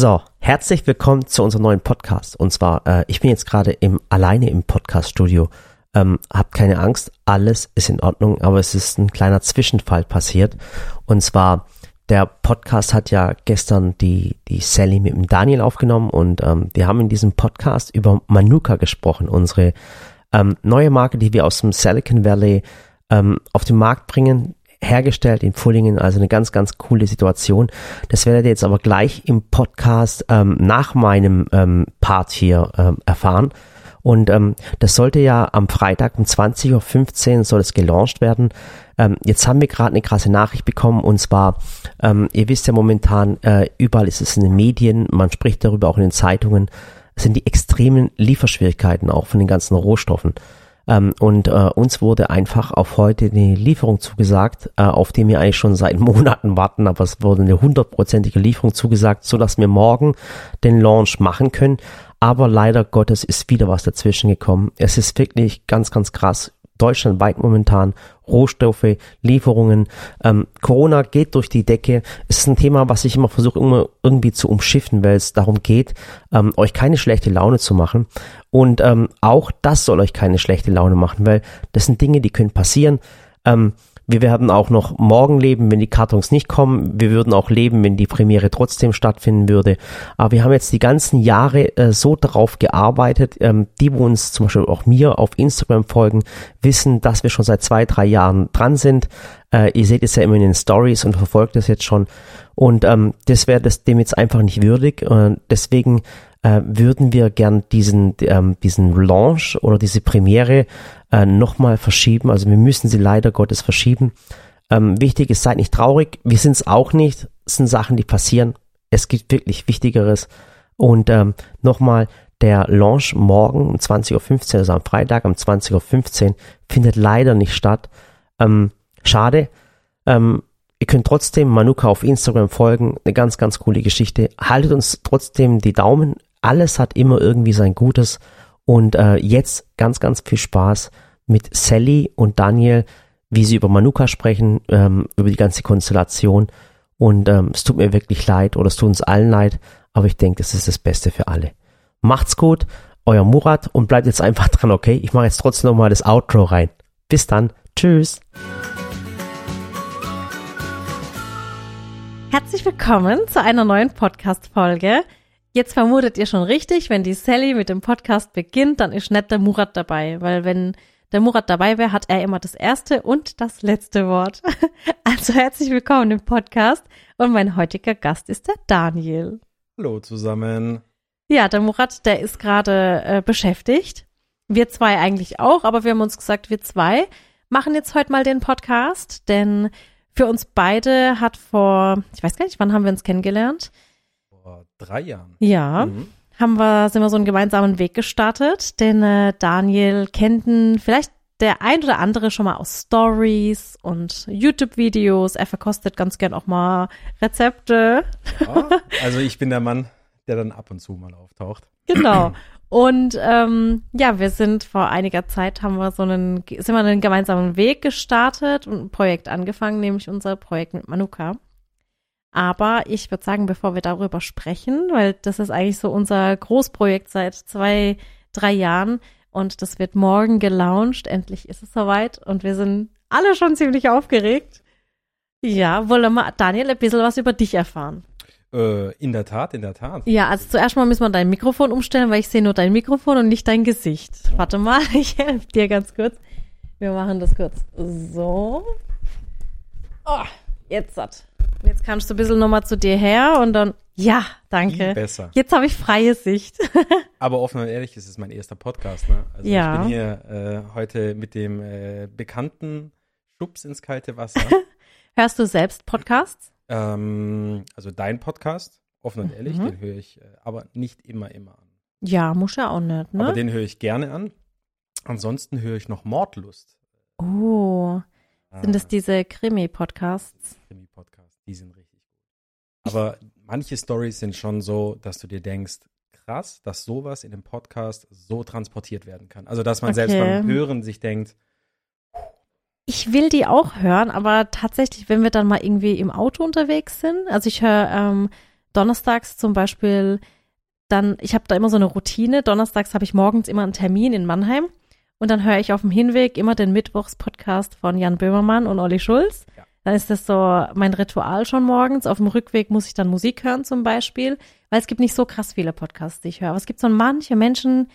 So, herzlich willkommen zu unserem neuen Podcast. Und zwar, äh, ich bin jetzt gerade im alleine im Podcast-Studio. Ähm, habt keine Angst, alles ist in Ordnung, aber es ist ein kleiner Zwischenfall passiert. Und zwar, der Podcast hat ja gestern die, die Sally mit dem Daniel aufgenommen und ähm, wir haben in diesem Podcast über Manuka gesprochen, unsere ähm, neue Marke, die wir aus dem Silicon Valley ähm, auf den Markt bringen, hergestellt in Fullingen, also eine ganz, ganz coole Situation. Das werdet ihr jetzt aber gleich im Podcast ähm, nach meinem ähm, Part hier ähm, erfahren. Und ähm, das sollte ja am Freitag um 20.15 Uhr soll es gelauncht werden. Ähm, jetzt haben wir gerade eine krasse Nachricht bekommen und zwar, ähm, ihr wisst ja momentan, äh, überall ist es in den Medien, man spricht darüber auch in den Zeitungen, sind die extremen Lieferschwierigkeiten auch von den ganzen Rohstoffen. Ähm, und äh, uns wurde einfach auf heute eine Lieferung zugesagt, äh, auf die wir eigentlich schon seit Monaten warten, aber es wurde eine hundertprozentige Lieferung zugesagt, so dass wir morgen den Launch machen können. Aber leider Gottes ist wieder was dazwischen gekommen. Es ist wirklich ganz, ganz krass deutschlandweit momentan Rohstoffe, Lieferungen. Ähm, Corona geht durch die Decke. Es ist ein Thema, was ich immer versuche, immer irgendwie zu umschiffen, weil es darum geht, ähm, euch keine schlechte Laune zu machen. Und ähm, auch das soll euch keine schlechte Laune machen, weil das sind Dinge, die können passieren. Ähm, wir werden auch noch morgen leben, wenn die Kartons nicht kommen. Wir würden auch leben, wenn die Premiere trotzdem stattfinden würde. Aber wir haben jetzt die ganzen Jahre äh, so darauf gearbeitet. Ähm, die, wo uns zum Beispiel auch mir auf Instagram folgen, wissen, dass wir schon seit zwei, drei Jahren dran sind. Äh, ihr seht es ja immer in den Stories und verfolgt es jetzt schon. Und ähm, das wäre das dem jetzt einfach nicht würdig. Äh, deswegen äh, würden wir gern diesen, ähm, diesen Launch oder diese Premiere äh, nochmal verschieben. Also wir müssen sie leider Gottes verschieben. Ähm, wichtig ist, seid nicht traurig. Wir sind es auch nicht. Es sind Sachen, die passieren. Es gibt wirklich Wichtigeres. Und ähm, nochmal, der Launch morgen um 20.15 Uhr, also am Freitag um 20.15 Uhr, findet leider nicht statt. Ähm, schade. Ähm, ihr könnt trotzdem Manuka auf Instagram folgen. Eine ganz, ganz coole Geschichte. Haltet uns trotzdem die Daumen. Alles hat immer irgendwie sein Gutes. Und äh, jetzt ganz, ganz viel Spaß mit Sally und Daniel, wie sie über Manuka sprechen, ähm, über die ganze Konstellation. Und ähm, es tut mir wirklich leid oder es tut uns allen leid, aber ich denke, das ist das Beste für alle. Macht's gut, euer Murat und bleibt jetzt einfach dran, okay? Ich mache jetzt trotzdem nochmal das Outro rein. Bis dann. Tschüss. Herzlich willkommen zu einer neuen Podcast-Folge. Jetzt vermutet ihr schon richtig, wenn die Sally mit dem Podcast beginnt, dann ist nicht der Murat dabei, weil wenn der Murat dabei wäre, hat er immer das erste und das letzte Wort. Also herzlich willkommen im Podcast und mein heutiger Gast ist der Daniel. Hallo zusammen. Ja, der Murat, der ist gerade äh, beschäftigt. Wir zwei eigentlich auch, aber wir haben uns gesagt, wir zwei machen jetzt heute mal den Podcast, denn für uns beide hat vor, ich weiß gar nicht, wann haben wir uns kennengelernt? Vor drei Jahren. Ja. Mhm. Haben wir, sind wir so einen gemeinsamen Weg gestartet, denn äh, Daniel kennt vielleicht der ein oder andere schon mal aus Stories und YouTube-Videos. Er verkostet ganz gern auch mal Rezepte. Ja, also ich bin der Mann, der dann ab und zu mal auftaucht. Genau. Und ähm, ja, wir sind vor einiger Zeit haben wir so einen, sind wir einen gemeinsamen Weg gestartet und ein Projekt angefangen, nämlich unser Projekt mit Manuka. Aber ich würde sagen, bevor wir darüber sprechen, weil das ist eigentlich so unser Großprojekt seit zwei, drei Jahren und das wird morgen gelauncht. Endlich ist es soweit und wir sind alle schon ziemlich aufgeregt. Ja, wollen wir, Daniel, ein bisschen was über dich erfahren. Äh, in der Tat, in der Tat. Ja, also zuerst mal müssen wir dein Mikrofon umstellen, weil ich sehe nur dein Mikrofon und nicht dein Gesicht. Warte mal, ich helfe dir ganz kurz. Wir machen das kurz. So. Oh, jetzt satt. Jetzt kannst du ein bisschen nochmal zu dir her und dann. Ja, danke. Viel besser. Jetzt habe ich freie Sicht. Aber offen und ehrlich, es ist mein erster Podcast. Ne? Also Ja. ich bin hier äh, heute mit dem äh, bekannten Schubs ins kalte Wasser. Hörst du selbst Podcasts? ähm, also dein Podcast, offen und ehrlich, Mhm. den höre ich äh, aber nicht immer, immer an. Ja, muss ja auch nicht, Aber ne? den höre ich gerne an. Ansonsten höre ich noch Mordlust. Oh, sind das Ah, diese Krimi-Podcasts? Die sind richtig gut. Aber manche Stories sind schon so, dass du dir denkst, krass, dass sowas in dem Podcast so transportiert werden kann. Also, dass man selbst Okay. beim Hören sich denkt, Ich will die auch hören, aber tatsächlich, wenn wir dann mal irgendwie im Auto unterwegs sind, also ich höre ähm, donnerstags zum Beispiel dann, ich habe da immer so eine Routine. Donnerstags habe ich morgens immer einen Termin in Mannheim und dann höre ich auf dem Hinweg immer den Mittwochs-Podcast von Jan Böhmermann und Olli Schulz. Ja. Dann ist das so mein Ritual schon morgens. Auf dem Rückweg muss ich dann Musik hören zum Beispiel, weil es gibt nicht so krass viele Podcasts, die ich höre. Aber es gibt so manche Menschen,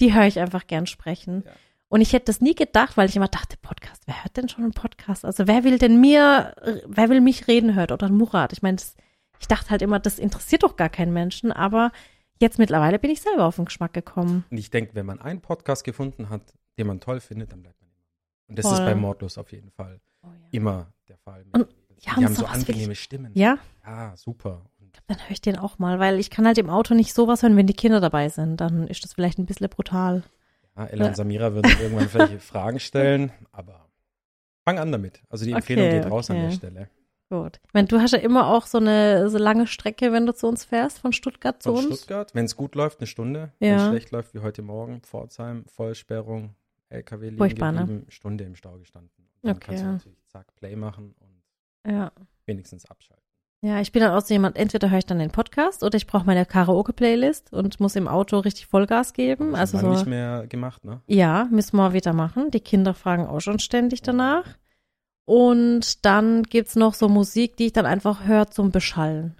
die höre ich einfach gern sprechen. Ja. Und ich hätte das nie gedacht, weil ich immer dachte, Podcast, wer hört denn schon einen Podcast? Also wer will denn mir, wer will mich reden hört oder ein Murat? Ich meine, das- ich dachte halt immer, das interessiert doch gar keinen Menschen, aber jetzt mittlerweile bin ich selber auf den Geschmack gekommen. Und ich denke, wenn man einen Podcast gefunden hat, den man toll findet, dann bleibt man immer. Und das Voll. ist bei Mordlos auf jeden Fall immer der Fall. Und- die haben so angenehme Stimmen. Ja, Ja, super. Und dann höre ich den auch mal, weil ich kann halt im Auto nicht sowas hören, wenn die Kinder dabei sind. Dann ist das vielleicht ein bisschen brutal. ja, Ella Ja. und Samira würden irgendwann welche Fragen stellen, aber fang an damit. Also die Empfehlung Okay, geht raus an okay. der Stelle. Gut. Ich meine, du hast ja immer auch so eine so lange Strecke, wenn du zu uns fährst, von Stuttgart zu Von uns. Stuttgart, wenn es gut läuft, eine Stunde. Wenn Ja. es schlecht läuft, wie heute Morgen, Pforzheim, Vollsperrung, LKW liegen Furchtbar, ne? geblieben, Stunde im Stau gestanden. Und dann Okay. kannst du natürlich zack, Play machen und Ja. wenigstens abschalten. Ja, ich bin dann auch so jemand, entweder höre ich dann den Podcast oder ich brauche meine Karaoke-Playlist und muss im Auto richtig Vollgas geben. Wir Also so, nicht mehr gemacht, ne? ja, müssen wir wieder machen. Die Kinder fragen auch schon ständig danach. Und dann gibt's noch so Musik, die ich dann einfach höre zum Beschallen.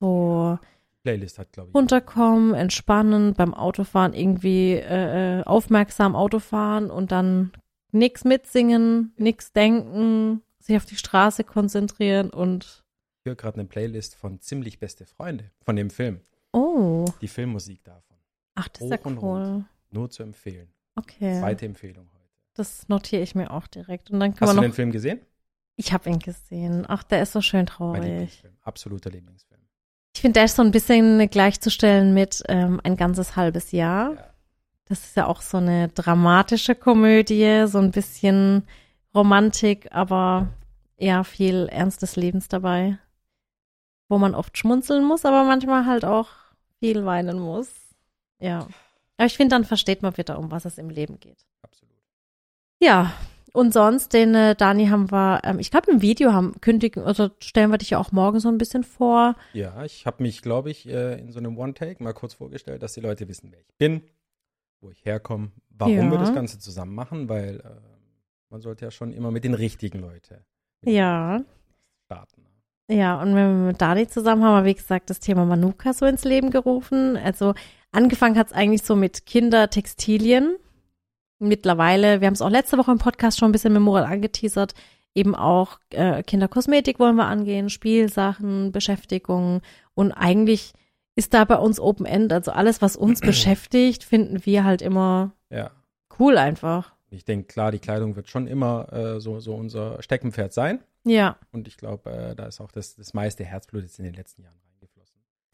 So Playlist hat, glaube ich. runterkommen, entspannen, beim Autofahren irgendwie äh, äh, aufmerksam Autofahren und dann nix mitsingen, nix denken, sich auf die Straße konzentrieren und Ich höre gerade eine Playlist von Ziemlich Beste Freunde, von dem Film. oh, Die Filmmusik davon. ach, das ist ja Hoch und cool. Nur zu empfehlen. Okay. Zweite Empfehlung heute. Das notiere ich mir auch direkt. Und dann Hast du wir den. Film gesehen? Ich habe ihn gesehen. Ach, der ist so schön Mein traurig. Lieblingsfilm. Absoluter Lieblingsfilm. Ich finde, der ist so ein bisschen gleichzustellen mit ähm, ein ganzes halbes Jahr. Ja. Das ist ja auch so eine dramatische Komödie, so ein bisschen Romantik, aber ja, viel Ernst des Lebens dabei. Wo man oft schmunzeln muss, aber manchmal halt auch viel weinen muss. Ja. Aber ich finde, dann versteht man wieder, um was es im Leben geht. Absolut. Ja, und sonst, den äh, Dani haben wir, ähm, ich glaube im Video haben kündigen, also stellen wir dich ja auch morgen so ein bisschen vor. Ja, ich habe mich, glaube ich, äh, in so einem One-Take mal kurz vorgestellt, dass die Leute wissen, wer ich bin, wo ich herkomme, warum Ja. wir das Ganze zusammen machen, weil äh, man sollte ja schon immer mit den richtigen Leuten Ja. starten. Ja, und wenn wir mit Dani zusammen haben, wir, wie gesagt, das Thema Manuka so ins Leben gerufen. Also angefangen hat es eigentlich so mit Kindertextilien. Mittlerweile, wir haben es auch letzte Woche im Podcast schon ein bisschen mit Moral angeteasert, eben auch äh, Kinderkosmetik wollen wir angehen, Spielsachen, Beschäftigung und eigentlich ist da bei uns Open End, also alles, was uns beschäftigt, finden wir halt immer Ja. cool einfach. Ich denke, klar, die Kleidung wird schon immer äh, so, so unser Steckenpferd sein. Ja, Und ich glaube, äh, da ist auch das, das meiste Herzblut jetzt in den letzten Jahren.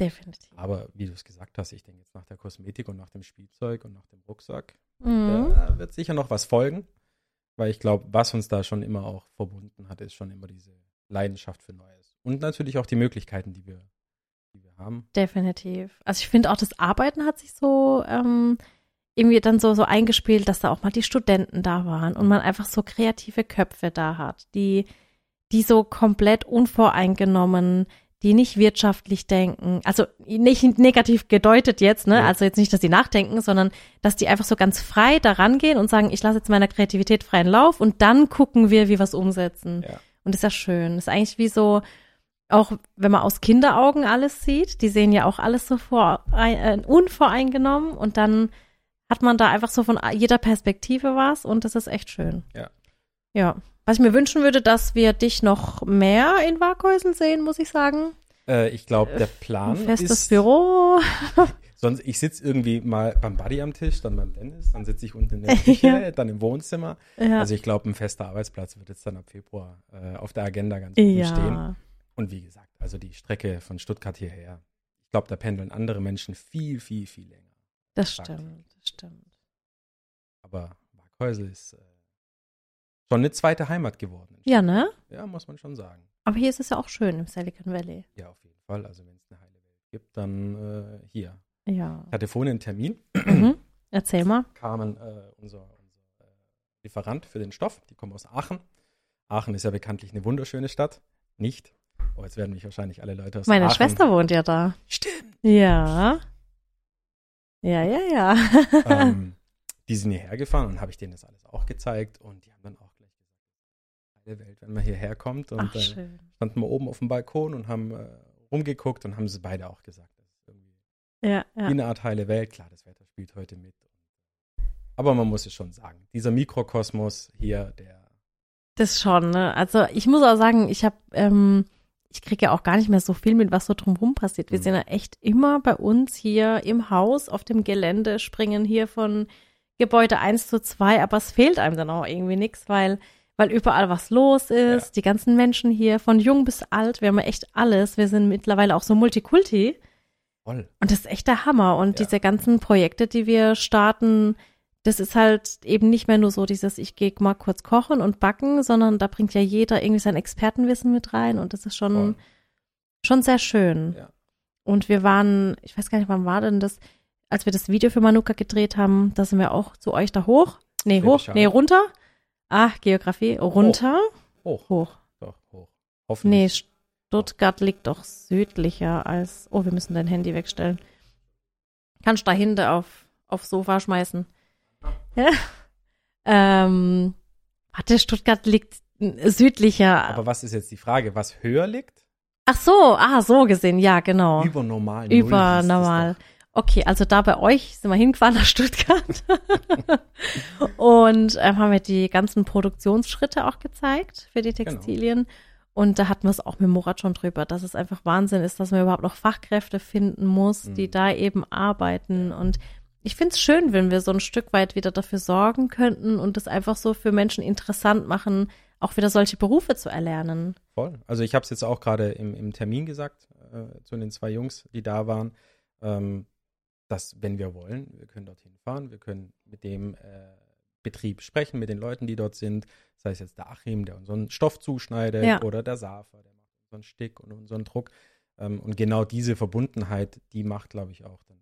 Definitiv. Aber wie du es gesagt hast, ich denke jetzt nach der Kosmetik und nach dem Spielzeug und nach dem Rucksack, Mhm. da wird sicher noch was folgen. Weil ich glaube, was uns da schon immer auch verbunden hat, ist schon immer diese Leidenschaft für Neues. Und natürlich auch die Möglichkeiten, die wir, die wir haben. Definitiv. Also ich finde auch das Arbeiten hat sich so ähm, irgendwie dann so, so eingespielt, dass da auch mal die Studenten da waren und man einfach so kreative Köpfe da hat, die, die so komplett unvoreingenommen, die nicht wirtschaftlich denken, also nicht negativ gedeutet jetzt, ne? Ja. Also jetzt nicht, dass die nachdenken, sondern dass die einfach so ganz frei daran gehen und sagen, ich lasse jetzt meiner Kreativität freien Lauf und dann gucken wir, wie wir es umsetzen. Ja. Und das ist ja schön. Das ist eigentlich wie so, auch wenn man aus Kinderaugen alles sieht, die sehen ja auch alles so vor, äh, unvoreingenommen und dann hat man da einfach so von jeder Perspektive was und das ist echt schön. Ja. Ja. Was ich mir wünschen würde, dass wir dich noch mehr in Waghäusel sehen, muss ich sagen. Äh, ich glaube, der Ein Plan festes ist, Büro. sonst ich sitze irgendwie mal beim Buddy am Tisch, dann beim Dennis, dann sitze ich unten in der Küche, Ja. dann im Wohnzimmer. Ja. Also ich glaube, ein fester Arbeitsplatz wird jetzt dann ab Februar äh, auf der Agenda ganz oben stehen. ja. Und wie gesagt, also die Strecke von Stuttgart hierher, ich glaube, da pendeln andere Menschen viel, viel, viel länger. Das stimmt, das stimmt. Aber Waghäusel ist äh, schon eine zweite Heimat geworden. Ja, ne? Ja, muss man schon sagen. Aber hier ist es ja auch schön im Silicon Valley. Ja, auf jeden Fall. Also wenn es eine heile Welt gibt, dann äh, hier. Ja. Ich hatte vorhin einen Termin, Mhm. Erzähl mal. kamen äh, unser, unser äh, Lieferant für den Stoff, die kommen aus Aachen. Aachen ist ja bekanntlich eine wunderschöne Stadt. Nicht. Oh, jetzt werden mich wahrscheinlich alle Leute aus Meine Aachen- Schwester wohnt ja da. Stimmt. Ja. Ja, ja, ja. ähm, die sind hierher gefahren und habe ich denen das alles auch gezeigt und die haben dann auch heile Welt, wenn man hierher kommt und Ach, schön. standen wir oben auf dem Balkon und haben äh, rumgeguckt und haben sie beide auch gesagt, das ist irgendwie Ja, ja. eine Art heile Welt. Klar, das Wetter spielt heute mit. Aber man muss es schon sagen, dieser Mikrokosmos hier, der Das schon, ne? Also ich muss auch sagen, ich habe, ähm, ich kriege ja auch gar nicht mehr so viel mit, was so drumherum passiert. Wir Mhm. sind ja echt immer bei uns hier im Haus, auf dem Gelände, springen hier von Gebäude 1 zu 2, aber es fehlt einem dann auch irgendwie nichts, weil, weil überall was los ist, Ja. die ganzen Menschen hier, von jung bis alt, wir haben ja echt alles. Wir sind mittlerweile auch so Multikulti. voll. Und das ist echt der Hammer. Und Ja. diese ganzen Projekte, die wir starten, das ist halt eben nicht mehr nur so dieses, ich gehe mal kurz kochen und backen, sondern da bringt ja jeder irgendwie sein Expertenwissen mit rein und das ist schon, voll. schon sehr schön. Ja. Und wir waren, ich weiß gar nicht, wann war denn das, als wir das Video für Manuka gedreht haben, da sind wir auch zu euch da hoch. Nee, hoch, nee, runter. Ach, Geografie, runter, Hoch, hoch. doch, hoch. Nee, Hoffentlich. Stuttgart liegt doch südlicher als. Oh, wir müssen dein Handy wegstellen. Kannst dahinter auf aufs Sofa schmeißen. Ja. Ähm, warte, Stuttgart liegt südlicher. Aber was ist jetzt die Frage? Was höher liegt? Ach so, ah, so gesehen, ja, genau. Über normal. Über normal. Okay, also da bei euch sind wir hingefahren nach Stuttgart und ähm, haben wir die ganzen Produktionsschritte auch gezeigt für die Genau. Textilien. Und da hatten wir es auch mit Murat schon drüber, dass es einfach Wahnsinn ist, dass man überhaupt noch Fachkräfte finden muss, die Mhm. da eben arbeiten. Und ich finde es schön, wenn wir so ein Stück weit wieder dafür sorgen könnten und es einfach so für Menschen interessant machen, auch wieder solche Berufe zu erlernen. Voll. Also ich habe es jetzt auch gerade im, im Termin gesagt äh, zu den zwei Jungs, die da waren, ähm, dass wenn wir wollen, wir können dorthin fahren, wir können mit dem äh, Betrieb sprechen, mit den Leuten, die dort sind, sei es jetzt der Achim, der unseren Stoff zuschneidet, Ja. oder der Safer, der macht unseren Stick und unseren Druck. Ähm, und genau diese Verbundenheit, die macht, glaube ich, auch dann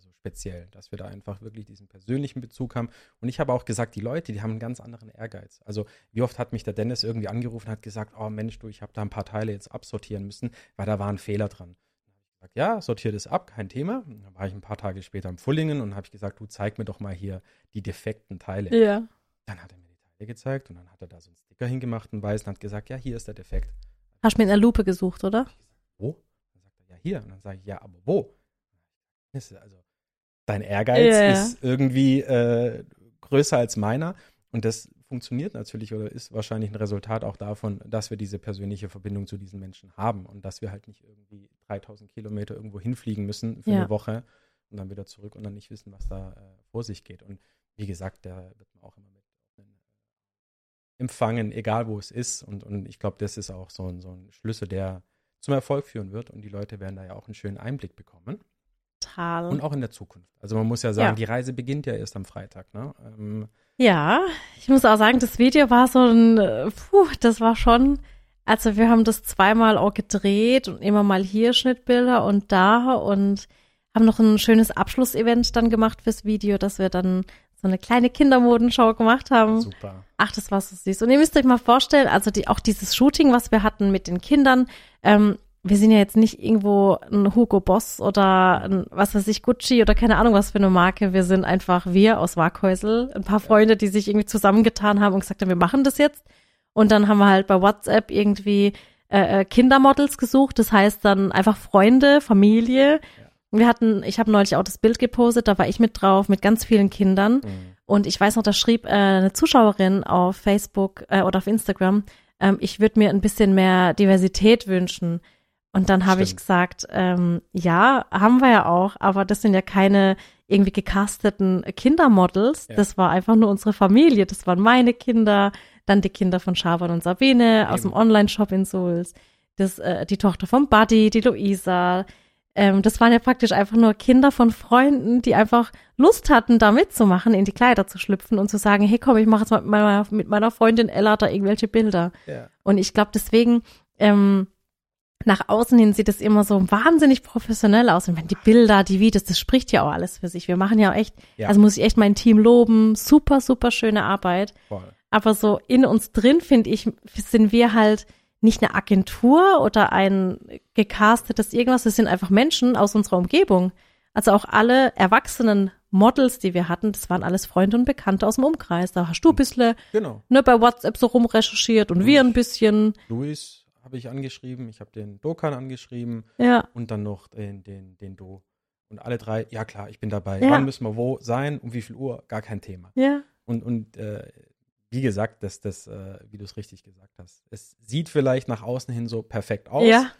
so speziell, dass wir da einfach wirklich diesen persönlichen Bezug haben. Und ich habe auch gesagt, die Leute, die haben einen ganz anderen Ehrgeiz. Also wie oft hat mich der Dennis irgendwie angerufen und hat gesagt, oh Mensch, du, ich habe da ein paar Teile jetzt absortieren müssen, weil da war ein Fehler dran. Gesagt, ja, sortiert es ab, kein Thema. Und Dann war ich ein paar Tage später im Fullingen und habe ich gesagt, du zeig mir doch mal hier die defekten Teile. Ja. Dann hat er mir die Teile gezeigt und dann hat er da so einen Sticker hingemacht, einen weißen, und hat gesagt, ja, hier ist der Defekt. Hast du mit einer Lupe gesucht, oder? Wo? Dann sagt er, ja, hier. Und dann sage ich, ja, aber wo? Das Also, dein Ehrgeiz ja. ist irgendwie äh, größer als meiner. Und das funktioniert natürlich oder ist wahrscheinlich ein Resultat auch davon, dass wir diese persönliche Verbindung zu diesen Menschen haben und dass wir halt nicht irgendwie 3000 Kilometer irgendwo hinfliegen müssen für Ja. eine Woche und dann wieder zurück und dann nicht wissen, was da äh, vor sich geht. Und wie gesagt, da wird man auch immer mit äh, empfangen, egal wo es ist. Und, und ich glaube, das ist auch so ein, so ein Schlüssel, der zum Erfolg führen wird und die Leute werden da ja auch einen schönen Einblick bekommen. Total. Und auch in der Zukunft. Also man muss ja sagen, Ja. die Reise beginnt ja erst am Freitag. Ne? Ähm, Ja, ich muss auch sagen, das Video war so ein, äh, puh, das war schon, also wir haben das zweimal auch gedreht und immer mal hier Schnittbilder und da und haben noch ein schönes Abschlussevent dann gemacht fürs Video, dass wir dann so eine kleine Kindermodenshow gemacht haben. super. Ach, das war so süß. Und ihr müsst euch mal vorstellen, also die, auch dieses Shooting, was wir hatten mit den Kindern, ähm, wir sind ja jetzt nicht irgendwo ein Hugo Boss oder ein, was weiß ich, Gucci oder keine Ahnung was für eine Marke. Wir sind einfach wir aus Waghäusel, ein paar Freunde, die sich irgendwie zusammengetan haben und gesagt haben, wir machen das jetzt. Und dann haben wir halt bei WhatsApp irgendwie äh, äh, Kindermodels gesucht. Das heißt dann einfach Freunde, Familie. Wir hatten, ich habe neulich auch das Bild gepostet, da war ich mit drauf, mit ganz vielen Kindern. Mhm. Und ich weiß noch, da schrieb äh, eine Zuschauerin auf Facebook äh, oder auf Instagram, ähm, ich würde mir ein bisschen mehr Diversität wünschen. Und dann habe ich gesagt, ähm, ja, haben wir ja auch, aber das sind ja keine irgendwie gecasteten Kindermodels. Ja. Das war einfach nur unsere Familie. Das waren meine Kinder, dann die Kinder von Schaban und Sabine aus dem Eben. Online-Shop in Souls, das, äh, die Tochter von Buddy, die Luisa. Ähm, das waren ja praktisch einfach nur Kinder von Freunden, die einfach Lust hatten, da mitzumachen, in die Kleider zu schlüpfen und zu sagen, hey komm, ich mache jetzt mal mit meiner, mit meiner Freundin Ella da irgendwelche Bilder. Ja. Und ich glaube, deswegen, ähm, nach außen hin sieht es immer so wahnsinnig professionell aus. Und wenn die Bilder, die Videos, das spricht ja auch alles für sich. Wir machen ja auch echt, Ja. also muss ich echt mein Team loben. Super, super schöne Arbeit. Voll. Aber so in uns drin, finde ich, sind wir halt nicht eine Agentur oder ein gecastetes irgendwas, das sind einfach Menschen aus unserer Umgebung. Also auch alle erwachsenen Models, die wir hatten, das waren alles Freunde und Bekannte aus dem Umkreis. Da hast du ein bisschen Genau. ne, bei WhatsApp so rumrecherchiert und wir ein bisschen. Luis habe ich angeschrieben, ich habe den Dokan angeschrieben Ja, und dann noch den, den, den Do. Und alle drei, ja klar, ich bin dabei. Ja. Wann müssen wir wo sein? Um wie viel Uhr? Gar kein Thema. ja, Und, und äh, wie gesagt, das, das, äh, wie du es richtig gesagt hast, es sieht vielleicht nach außen hin so perfekt aus. ja.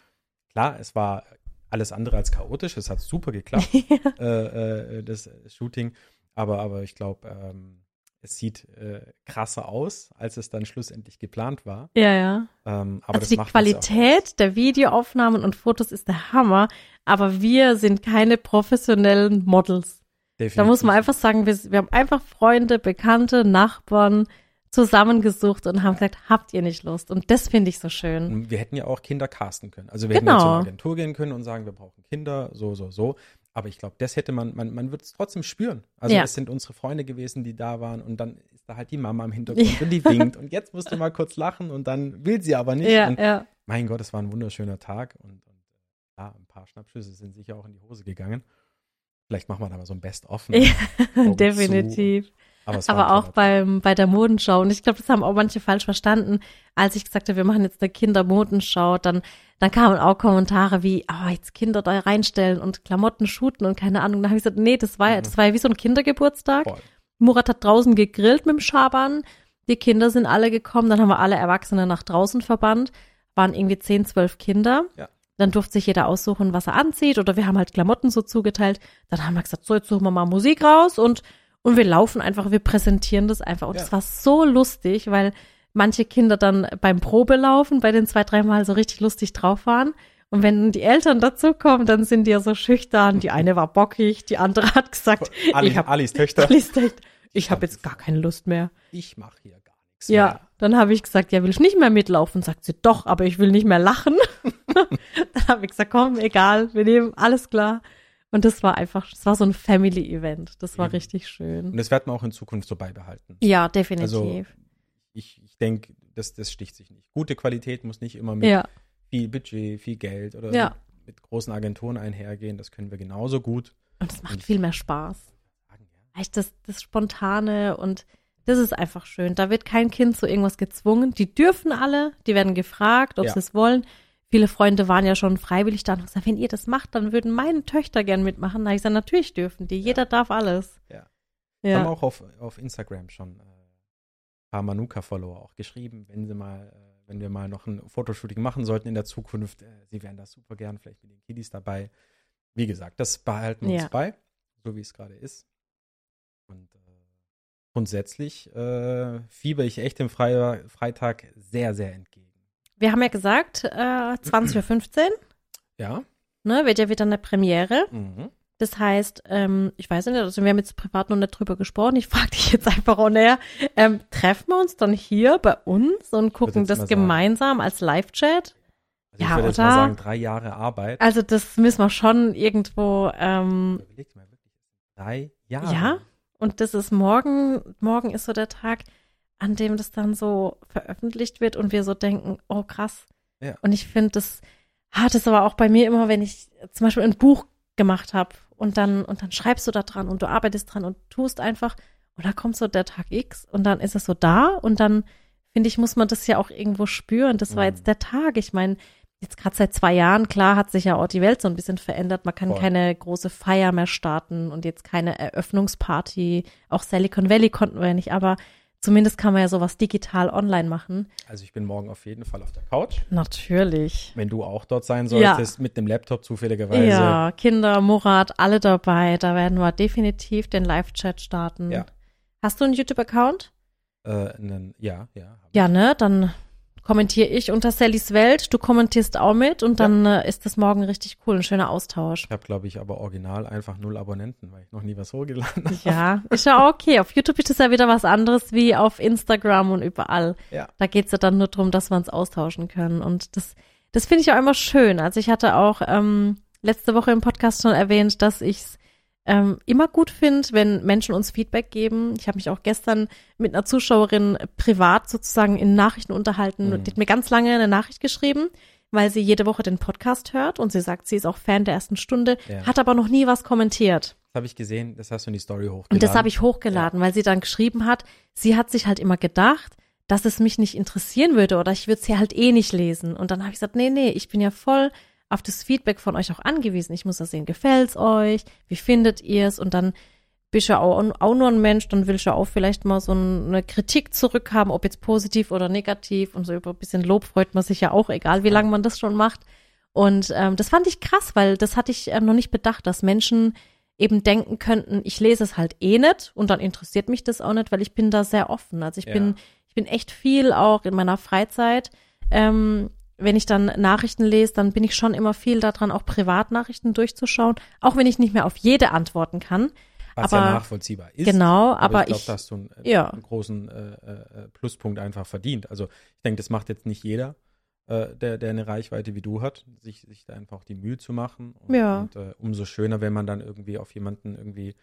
Klar, es war alles andere als chaotisch, es hat super geklappt, äh, äh, das Shooting, aber, aber ich glaube, ähm, es sieht äh, krasser aus, als es dann schlussendlich geplant war. Ja, ja. Ähm, aber also die Qualität der Videoaufnahmen und Fotos ist der Hammer, aber wir sind keine professionellen Models. Definitiv. Da muss man einfach sagen, wir, wir haben einfach Freunde, Bekannte, Nachbarn zusammengesucht und haben gesagt, habt ihr nicht Lust? Und das finde ich so schön. Wir hätten ja auch Kinder casten können. Also wir Genau. hätten ja zu einer Agentur gehen können und sagen, wir brauchen Kinder, so, so, so. Aber ich glaube, das hätte man, man, man wird es trotzdem spüren. Also Ja. es sind unsere Freunde gewesen, die da waren und dann ist da halt die Mama im Hintergrund und die winkt und jetzt musst du mal kurz lachen und dann will sie aber nicht. Ja, ja. mein Gott, es war ein wunderschöner Tag und, und ja, ein paar Schnappschüsse sind sicher auch in die Hose gegangen. Vielleicht machen wir da mal so ein Best-of. ne? Ja, Definitiv. Aber, Aber auch beim, bei der Modenschau. Und ich glaube, das haben auch manche falsch verstanden. Als ich gesagt habe, wir machen jetzt eine Kindermodenschau, dann, dann kamen auch Kommentare wie, ah, jetzt Kinder da reinstellen und Klamotten shooten und keine Ahnung. Da habe ich gesagt, nee, das war ja, Mhm. das war ja wie so ein Kindergeburtstag. Voll. Murat hat draußen gegrillt mit dem Schaban. Die Kinder sind alle gekommen. Dann haben wir alle Erwachsene nach draußen verbannt. Waren irgendwie 10, 12 Kinder. Ja. Dann durfte sich jeder aussuchen, was er anzieht. Oder wir haben halt Klamotten so zugeteilt. Dann haben wir gesagt, so, jetzt suchen wir mal Musik raus und, und wir laufen einfach, wir präsentieren das einfach. Und Ja. das war so lustig, weil manche Kinder dann beim Probelaufen bei den zwei, dreimal so richtig lustig drauf waren. Und wenn die Eltern dazukommen, dann sind die ja so schüchtern. Die eine war bockig, die andere hat gesagt, Ali, ich hab Alis Töchter. Alice denkt, ich habe jetzt gar keine Lust mehr. Ich mache hier gar nichts Ja, mehr. dann habe ich gesagt, ja, will ich nicht mehr mitlaufen? Sagt sie, doch, aber ich will nicht mehr lachen. dann habe ich gesagt, komm, egal, wir nehmen alles klar. Und das war einfach, das war so ein Family-Event. Das war Eben. richtig schön. Und das werden wir auch in Zukunft so beibehalten. Ja, definitiv. Also, Ich, ich denke, das, das sticht sich nicht. Gute Qualität muss nicht immer mit ja, viel Budget, viel Geld oder Ja. mit, mit großen Agenturen einhergehen. Das können wir genauso gut und es macht viel mehr Spaß. Echt das, das Spontane und das ist einfach schön. Da wird kein Kind zu irgendwas gezwungen. Die dürfen alle, die werden gefragt, ob Ja. sie es wollen. Viele Freunde waren ja schon freiwillig da und haben gesagt, wenn ihr das macht, dann würden meine Töchter gern mitmachen. Da habe ich gesagt, natürlich dürfen die. Jeder darf alles. Ja. Wir haben Ja. auch auf, auf Instagram schon äh, ein paar Manuka-Follower auch geschrieben, wenn sie mal, äh, wenn wir mal noch ein Fotoshooting machen sollten in der Zukunft, äh, sie wären da super gern, vielleicht mit den Kiddies dabei. Wie gesagt, das behalten wir Ja. uns bei, so wie es gerade ist. Und äh, grundsätzlich äh, fieber ich echt dem Fre Freitag sehr, sehr entgegen. Wir haben ja gesagt, äh, 20.15 Uhr, Ja. ne, wird ja wieder eine Premiere. Mhm. Das heißt, ähm, ich weiß nicht, also wir haben jetzt privat noch nicht drüber gesprochen. Ich frage dich jetzt einfach auch näher. Ähm, treffen wir uns dann hier bei uns und gucken jetzt das mal sagen. gemeinsam als Live-Chat? Also Ja, ich würde jetzt oder? mal sagen, drei Jahre Arbeit. Also das müssen wir schon irgendwo, ähm, Überleg mal wirklich. Drei Jahre. ja. Und das ist morgen, morgen ist so der Tag, an dem das dann so veröffentlicht wird und wir so denken, oh krass. Ja. Und ich finde, das hat es aber auch bei mir immer, wenn ich zum Beispiel ein Buch gemacht habe und dann, und dann schreibst du da dran und du arbeitest dran und tust einfach und dann kommt so der Tag X und dann ist es so da und dann finde ich, muss man das ja auch irgendwo spüren. Das war Mhm. jetzt der Tag. Ich meine, jetzt gerade seit zwei Jahren, klar, hat sich ja auch die Welt so ein bisschen verändert. Man kann Voll. keine große Feier mehr starten und jetzt keine Eröffnungsparty. Auch Silicon Valley konnten wir ja nicht, aber zumindest kann man ja sowas digital online machen. Also ich bin morgen auf jeden Fall auf der Couch. Natürlich. Wenn du auch dort sein Ja. solltest, mit dem Laptop zufälligerweise. Ja, Kinder, Murat, alle dabei. Da werden wir definitiv den Live-Chat starten. Ja. Hast du einen YouTube-Account? Äh, ja, ja. Ja, ne? Dann kommentiere ich unter Sallys Welt. Du kommentierst auch mit und dann äh, ist das morgen richtig cool. Ein schöner Austausch. Ich habe, glaube ich, aber original einfach null Abonnenten, weil ich noch nie was hochgeladen habe. Ja, ist ja okay. Auf YouTube ist das ja wieder was anderes wie auf Instagram und überall. Ja. Da geht's ja dann nur darum, dass wir uns austauschen können. Und das, das finde ich auch immer schön. Also ich hatte auch ähm, letzte Woche im Podcast schon erwähnt, dass ich's ähm, immer gut finde, wenn Menschen uns Feedback geben. Ich habe mich auch gestern mit einer Zuschauerin privat sozusagen in Nachrichten unterhalten. Mhm. Die hat mir ganz lange eine Nachricht geschrieben, weil sie jede Woche den Podcast hört und sie sagt, sie ist auch Fan der ersten Stunde, Ja. hat aber noch nie was kommentiert. Das habe ich gesehen, das hast du in die Story hochgeladen. Und das habe ich hochgeladen, weil sie dann geschrieben hat, sie hat sich halt immer gedacht, dass es mich nicht interessieren würde oder ich würde sie halt eh nicht lesen. Und dann habe ich gesagt, nee, nee, ich bin ja voll auf das Feedback von euch auch angewiesen. Ich muss ja sehen, gefällt's euch? Wie findet ihr es? Und dann bist du ja auch, auch nur ein Mensch, dann willst du auch vielleicht mal so eine Kritik zurückhaben, ob jetzt positiv oder negativ. Und so über ein bisschen Lob freut man sich ja auch, egal wie lange man das schon macht. Und ähm, das fand ich krass, weil das hatte ich ähm, noch nicht bedacht, dass Menschen eben denken könnten, ich lese es halt eh nicht und dann interessiert mich das auch nicht, weil ich bin da sehr offen. Also ich Ja. bin, ich bin echt viel auch in meiner Freizeit. Ähm, wenn ich dann Nachrichten lese, dann bin ich schon immer viel daran, auch Privatnachrichten durchzuschauen, auch wenn ich nicht mehr auf jede antworten kann. Was aber- ja nachvollziehbar ist. genau, aber, aber ich glaube, ich- da hast du einen, äh, ja. einen großen äh, äh, Pluspunkt einfach verdient. Also ich denke, das macht jetzt nicht jeder, äh, der, der eine Reichweite wie du hat, sich, sich da einfach auch die Mühe zu machen. Und, Ja. und äh, umso schöner, wenn man dann irgendwie auf jemanden irgendwie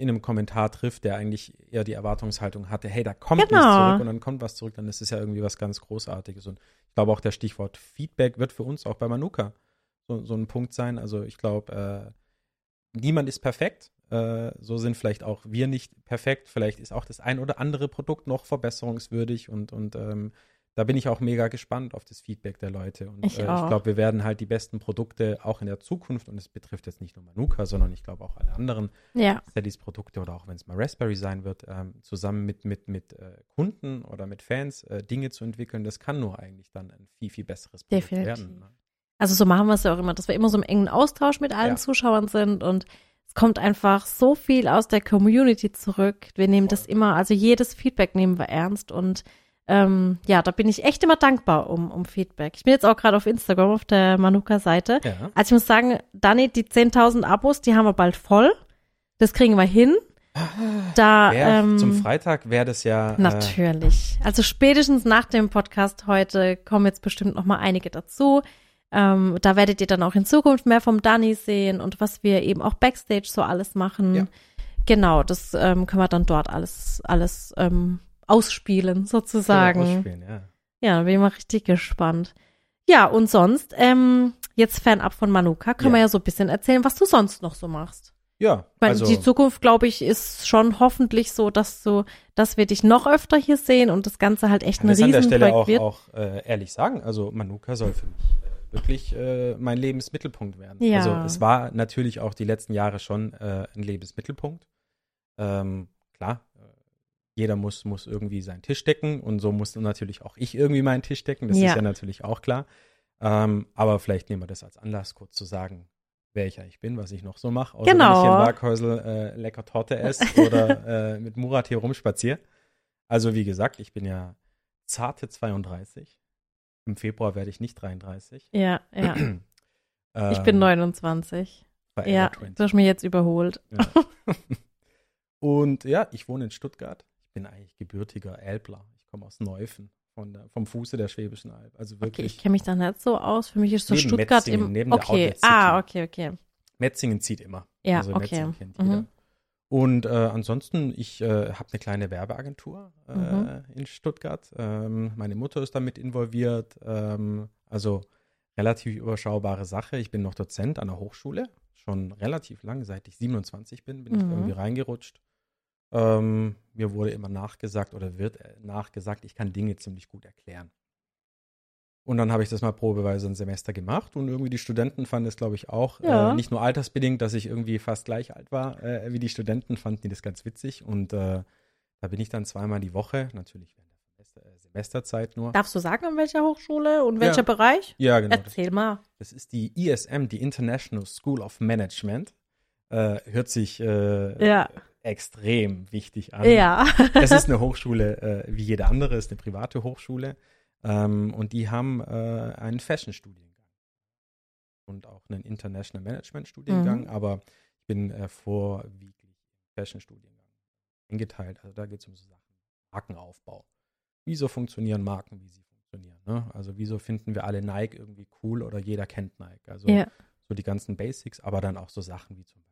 in einem Kommentar trifft, der eigentlich eher die Erwartungshaltung hatte, hey, da kommt nichts Genau. zurück und dann kommt was zurück, dann ist es ja irgendwie was ganz Großartiges. Und ich glaube auch, der Stichwort Feedback wird für uns auch bei Manuka so, so ein Punkt sein. Also ich glaube, äh, niemand ist perfekt. Äh, so sind vielleicht auch wir nicht perfekt. Vielleicht ist auch das ein oder andere Produkt noch verbesserungswürdig und, und ähm, da bin ich auch mega gespannt auf das Feedback der Leute. Und Ich äh, ich glaube, wir werden halt die besten Produkte auch in der Zukunft, und es betrifft jetzt nicht nur Manuka, sondern ich glaube auch alle anderen Ja, Steadys Produkte oder auch wenn es mal Raspberry sein wird, ähm, zusammen mit, mit, mit äh, Kunden oder mit Fans äh, Dinge zu entwickeln, das kann nur eigentlich dann ein viel, viel besseres Produkt Definitiv. werden. Ne? also so machen wir es ja auch immer, dass wir immer so im engen Austausch mit allen Ja. Zuschauern sind und es kommt einfach so viel aus der Community zurück. Wir nehmen das immer, also jedes Feedback nehmen wir ernst und ähm, ja, da bin ich echt immer dankbar um, um Feedback. Ich bin jetzt auch gerade auf Instagram auf der Manuka-Seite. Ja. Also ich muss sagen, Dani, die 10.000 Abos, die haben wir bald voll. Das kriegen wir hin. Da, Wär, ähm, zum Freitag wäre das ja. Äh, Natürlich. Also spätestens nach dem Podcast heute kommen jetzt bestimmt noch mal einige dazu. Ähm, da werdet ihr dann auch in Zukunft mehr vom Danny sehen und was wir eben auch backstage so alles machen. Ja. Genau, das ähm, können wir dann dort alles alles ähm, ausspielen sozusagen. ausspielen, ja. Ja, bin ich mal richtig gespannt. Ja, und sonst, ähm, jetzt fernab von Manuka, können Ja. wir ja so ein bisschen erzählen, was du sonst noch so machst. Ja, Ich meine, also, die Zukunft, glaube ich, ist schon hoffentlich so, dass du, dass wir dich noch öfter hier sehen und das Ganze halt echt kann ein das an der Stelle Riesenprojekt auch, wird. auch äh, ehrlich sagen. Also Manuka soll für mich äh, wirklich äh, mein Lebensmittelpunkt werden. Ja. Also es war natürlich auch die letzten Jahre schon äh, ein Lebensmittelpunkt. Ähm, klar, jeder muss, muss irgendwie seinen Tisch decken und so muss natürlich auch ich irgendwie meinen Tisch decken. Das Ja. ist ja natürlich auch klar. Ähm, aber vielleicht nehmen wir das als Anlass, kurz zu sagen, wer ich eigentlich bin, was ich noch so mache. Außer Genau. wenn ich hier in Waghäusel äh, lecker Torte esse oder äh, mit Murat hier rumspaziere. Also wie gesagt, ich bin ja zarte 32. Im Februar werde ich nicht 33. Ja, ja. Ich Ähm, bin 29. forever Ja, 20. du hast mich jetzt überholt. Ja. Und ja, ich wohne in Stuttgart. Ich bin eigentlich gebürtiger Elbler. Ich komme aus Neufen, von der, vom Fuße der Schwäbischen Alb. Also Okay, wirklich, ich kenne mich da nicht so aus. Für mich ist so Neben Stuttgart Metzingen, im. neben okay, ah, okay, okay. Metzingen zieht immer. Ja, also okay. Metzingen kennt Mhm. jeder. Und äh, ansonsten, ich äh, habe eine kleine Werbeagentur äh, Mhm. in Stuttgart. Ähm, meine Mutter ist damit involviert. Ähm, also relativ überschaubare Sache. Ich bin noch Dozent an der Hochschule. Schon relativ lang, seit ich 27 bin, bin ich Mhm. irgendwie reingerutscht. Ähm, mir wurde immer nachgesagt oder wird äh, nachgesagt, ich kann Dinge ziemlich gut erklären. Und dann habe ich das mal probeweise ein Semester gemacht und irgendwie die Studenten fanden es, glaube ich, auch, Ja. äh, nicht nur altersbedingt, dass ich irgendwie fast gleich alt war äh, wie die Studenten, fanden die das ganz witzig. Und äh, da bin ich dann zweimal die Woche, natürlich während der Semester, äh, Semesterzeit nur. Darfst du sagen, an welcher Hochschule und Ja. welcher Bereich? Ja, genau. Das, Erzähl mal. das ist die ISM, die International School of Management. Äh, hört sich äh, Ja. Extrem wichtig an. Ja. Es ist eine Hochschule äh, wie jede andere, ist eine private Hochschule. Ähm, und die haben äh, einen Fashion-Studiengang und auch einen International Management-Studiengang, Mhm. aber ich bin äh, vorwiegend Fashion-Studiengang eingeteilt. Also da geht es um so Sachen, Markenaufbau. Wieso funktionieren Marken, wie sie funktionieren? Ne? Also wieso finden wir alle Nike irgendwie cool oder jeder kennt Nike? Also ja. so die ganzen Basics, aber dann auch so Sachen wie zum Beispiel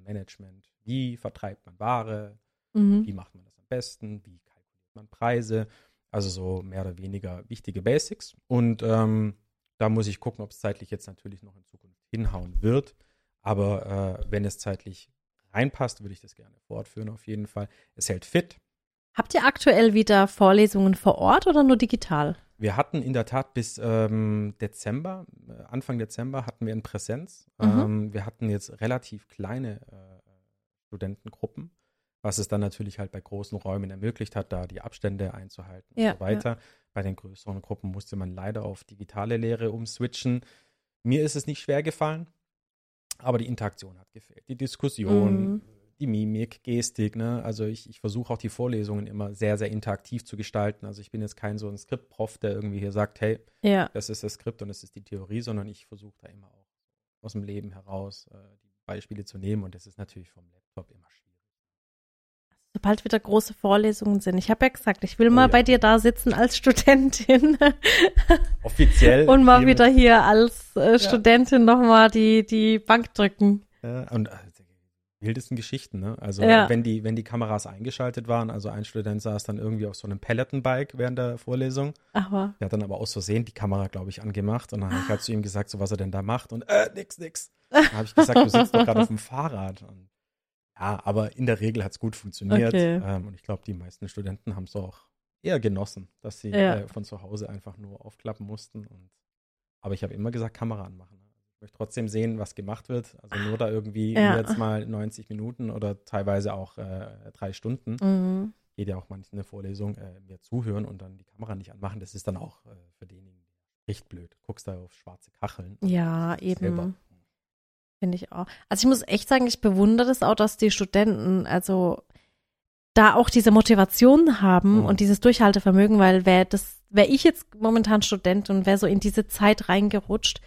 Management. Wie vertreibt man Ware? Mhm. Wie macht man das am besten? Wie kalkuliert man Preise? Also so mehr oder weniger wichtige Basics. Und ähm, da muss ich gucken, ob es zeitlich jetzt natürlich noch in Zukunft hinhauen wird. Aber äh, wenn es zeitlich reinpasst, würde ich das gerne fortführen auf jeden Fall. Es hält fit. Habt ihr aktuell wieder Vorlesungen vor Ort oder nur digital? Wir hatten in der Tat bis ähm, Dezember, äh, Anfang Dezember hatten wir in Präsenz. Mhm. Ähm, wir hatten jetzt relativ kleine äh, Studentengruppen, was es dann natürlich halt bei großen Räumen ermöglicht hat, da die Abstände einzuhalten Ja, und so weiter. Bei den größeren Gruppen musste man leider auf digitale Lehre umswitchen. Mir ist es nicht schwer gefallen, aber die Interaktion hat gefehlt. Die Diskussion, Mhm. Die Mimik, Gestik, ne? Also ich, ich versuche auch die Vorlesungen immer sehr, sehr interaktiv zu gestalten. Also ich bin jetzt kein so ein Skriptprof, der irgendwie hier sagt, hey, Ja. das ist das Skript und das ist die Theorie, sondern ich versuche da immer auch aus dem Leben heraus äh, die Beispiele zu nehmen und das ist natürlich vom Laptop immer schwierig. Sobald wieder große Vorlesungen sind. Ich habe ja gesagt, ich will Oh mal ja. bei dir da sitzen als Studentin Offiziell. und mal wieder hier als äh, Studentin nochmal die, die Bank drücken. Ja, und äh, wildesten Geschichten, ne? Also Ja. wenn die, wenn die Kameras eingeschaltet waren, also ein Student saß dann irgendwie auf so einem Peloton-Bike während der Vorlesung. Aber Der hat dann aber aus Versehen die Kamera, glaube ich, angemacht und dann habe ich halt zu ihm gesagt, so was er denn da macht und äh, nix, nix. Dann habe ich gesagt, du sitzt doch gerade auf dem Fahrrad. Und, ja, aber in der Regel hat es gut funktioniert Okay. ähm, und ich glaube, die meisten Studenten haben es auch eher genossen, dass sie Ja. äh, von zu Hause einfach nur aufklappen mussten. Und, aber ich habe immer gesagt, Kamera anmachen. Ich möchte trotzdem sehen, was gemacht wird. Also nur da irgendwie Ja. jetzt mal 90 Minuten oder teilweise auch äh, drei Stunden mhm. geht ja auch manchmal eine Vorlesung, äh, mir zuhören und dann die Kamera nicht anmachen, das ist dann auch äh, für denjenigen echt blöd. Guckst da auf schwarze Kacheln. ja, Selber. eben. Finde ich auch. Also ich muss echt sagen, ich bewundere das auch, dass die Studenten, also da auch diese Motivation haben Mhm. und dieses Durchhaltevermögen, weil wäre das, wäre ich jetzt momentan Student und wäre so in diese Zeit reingerutscht,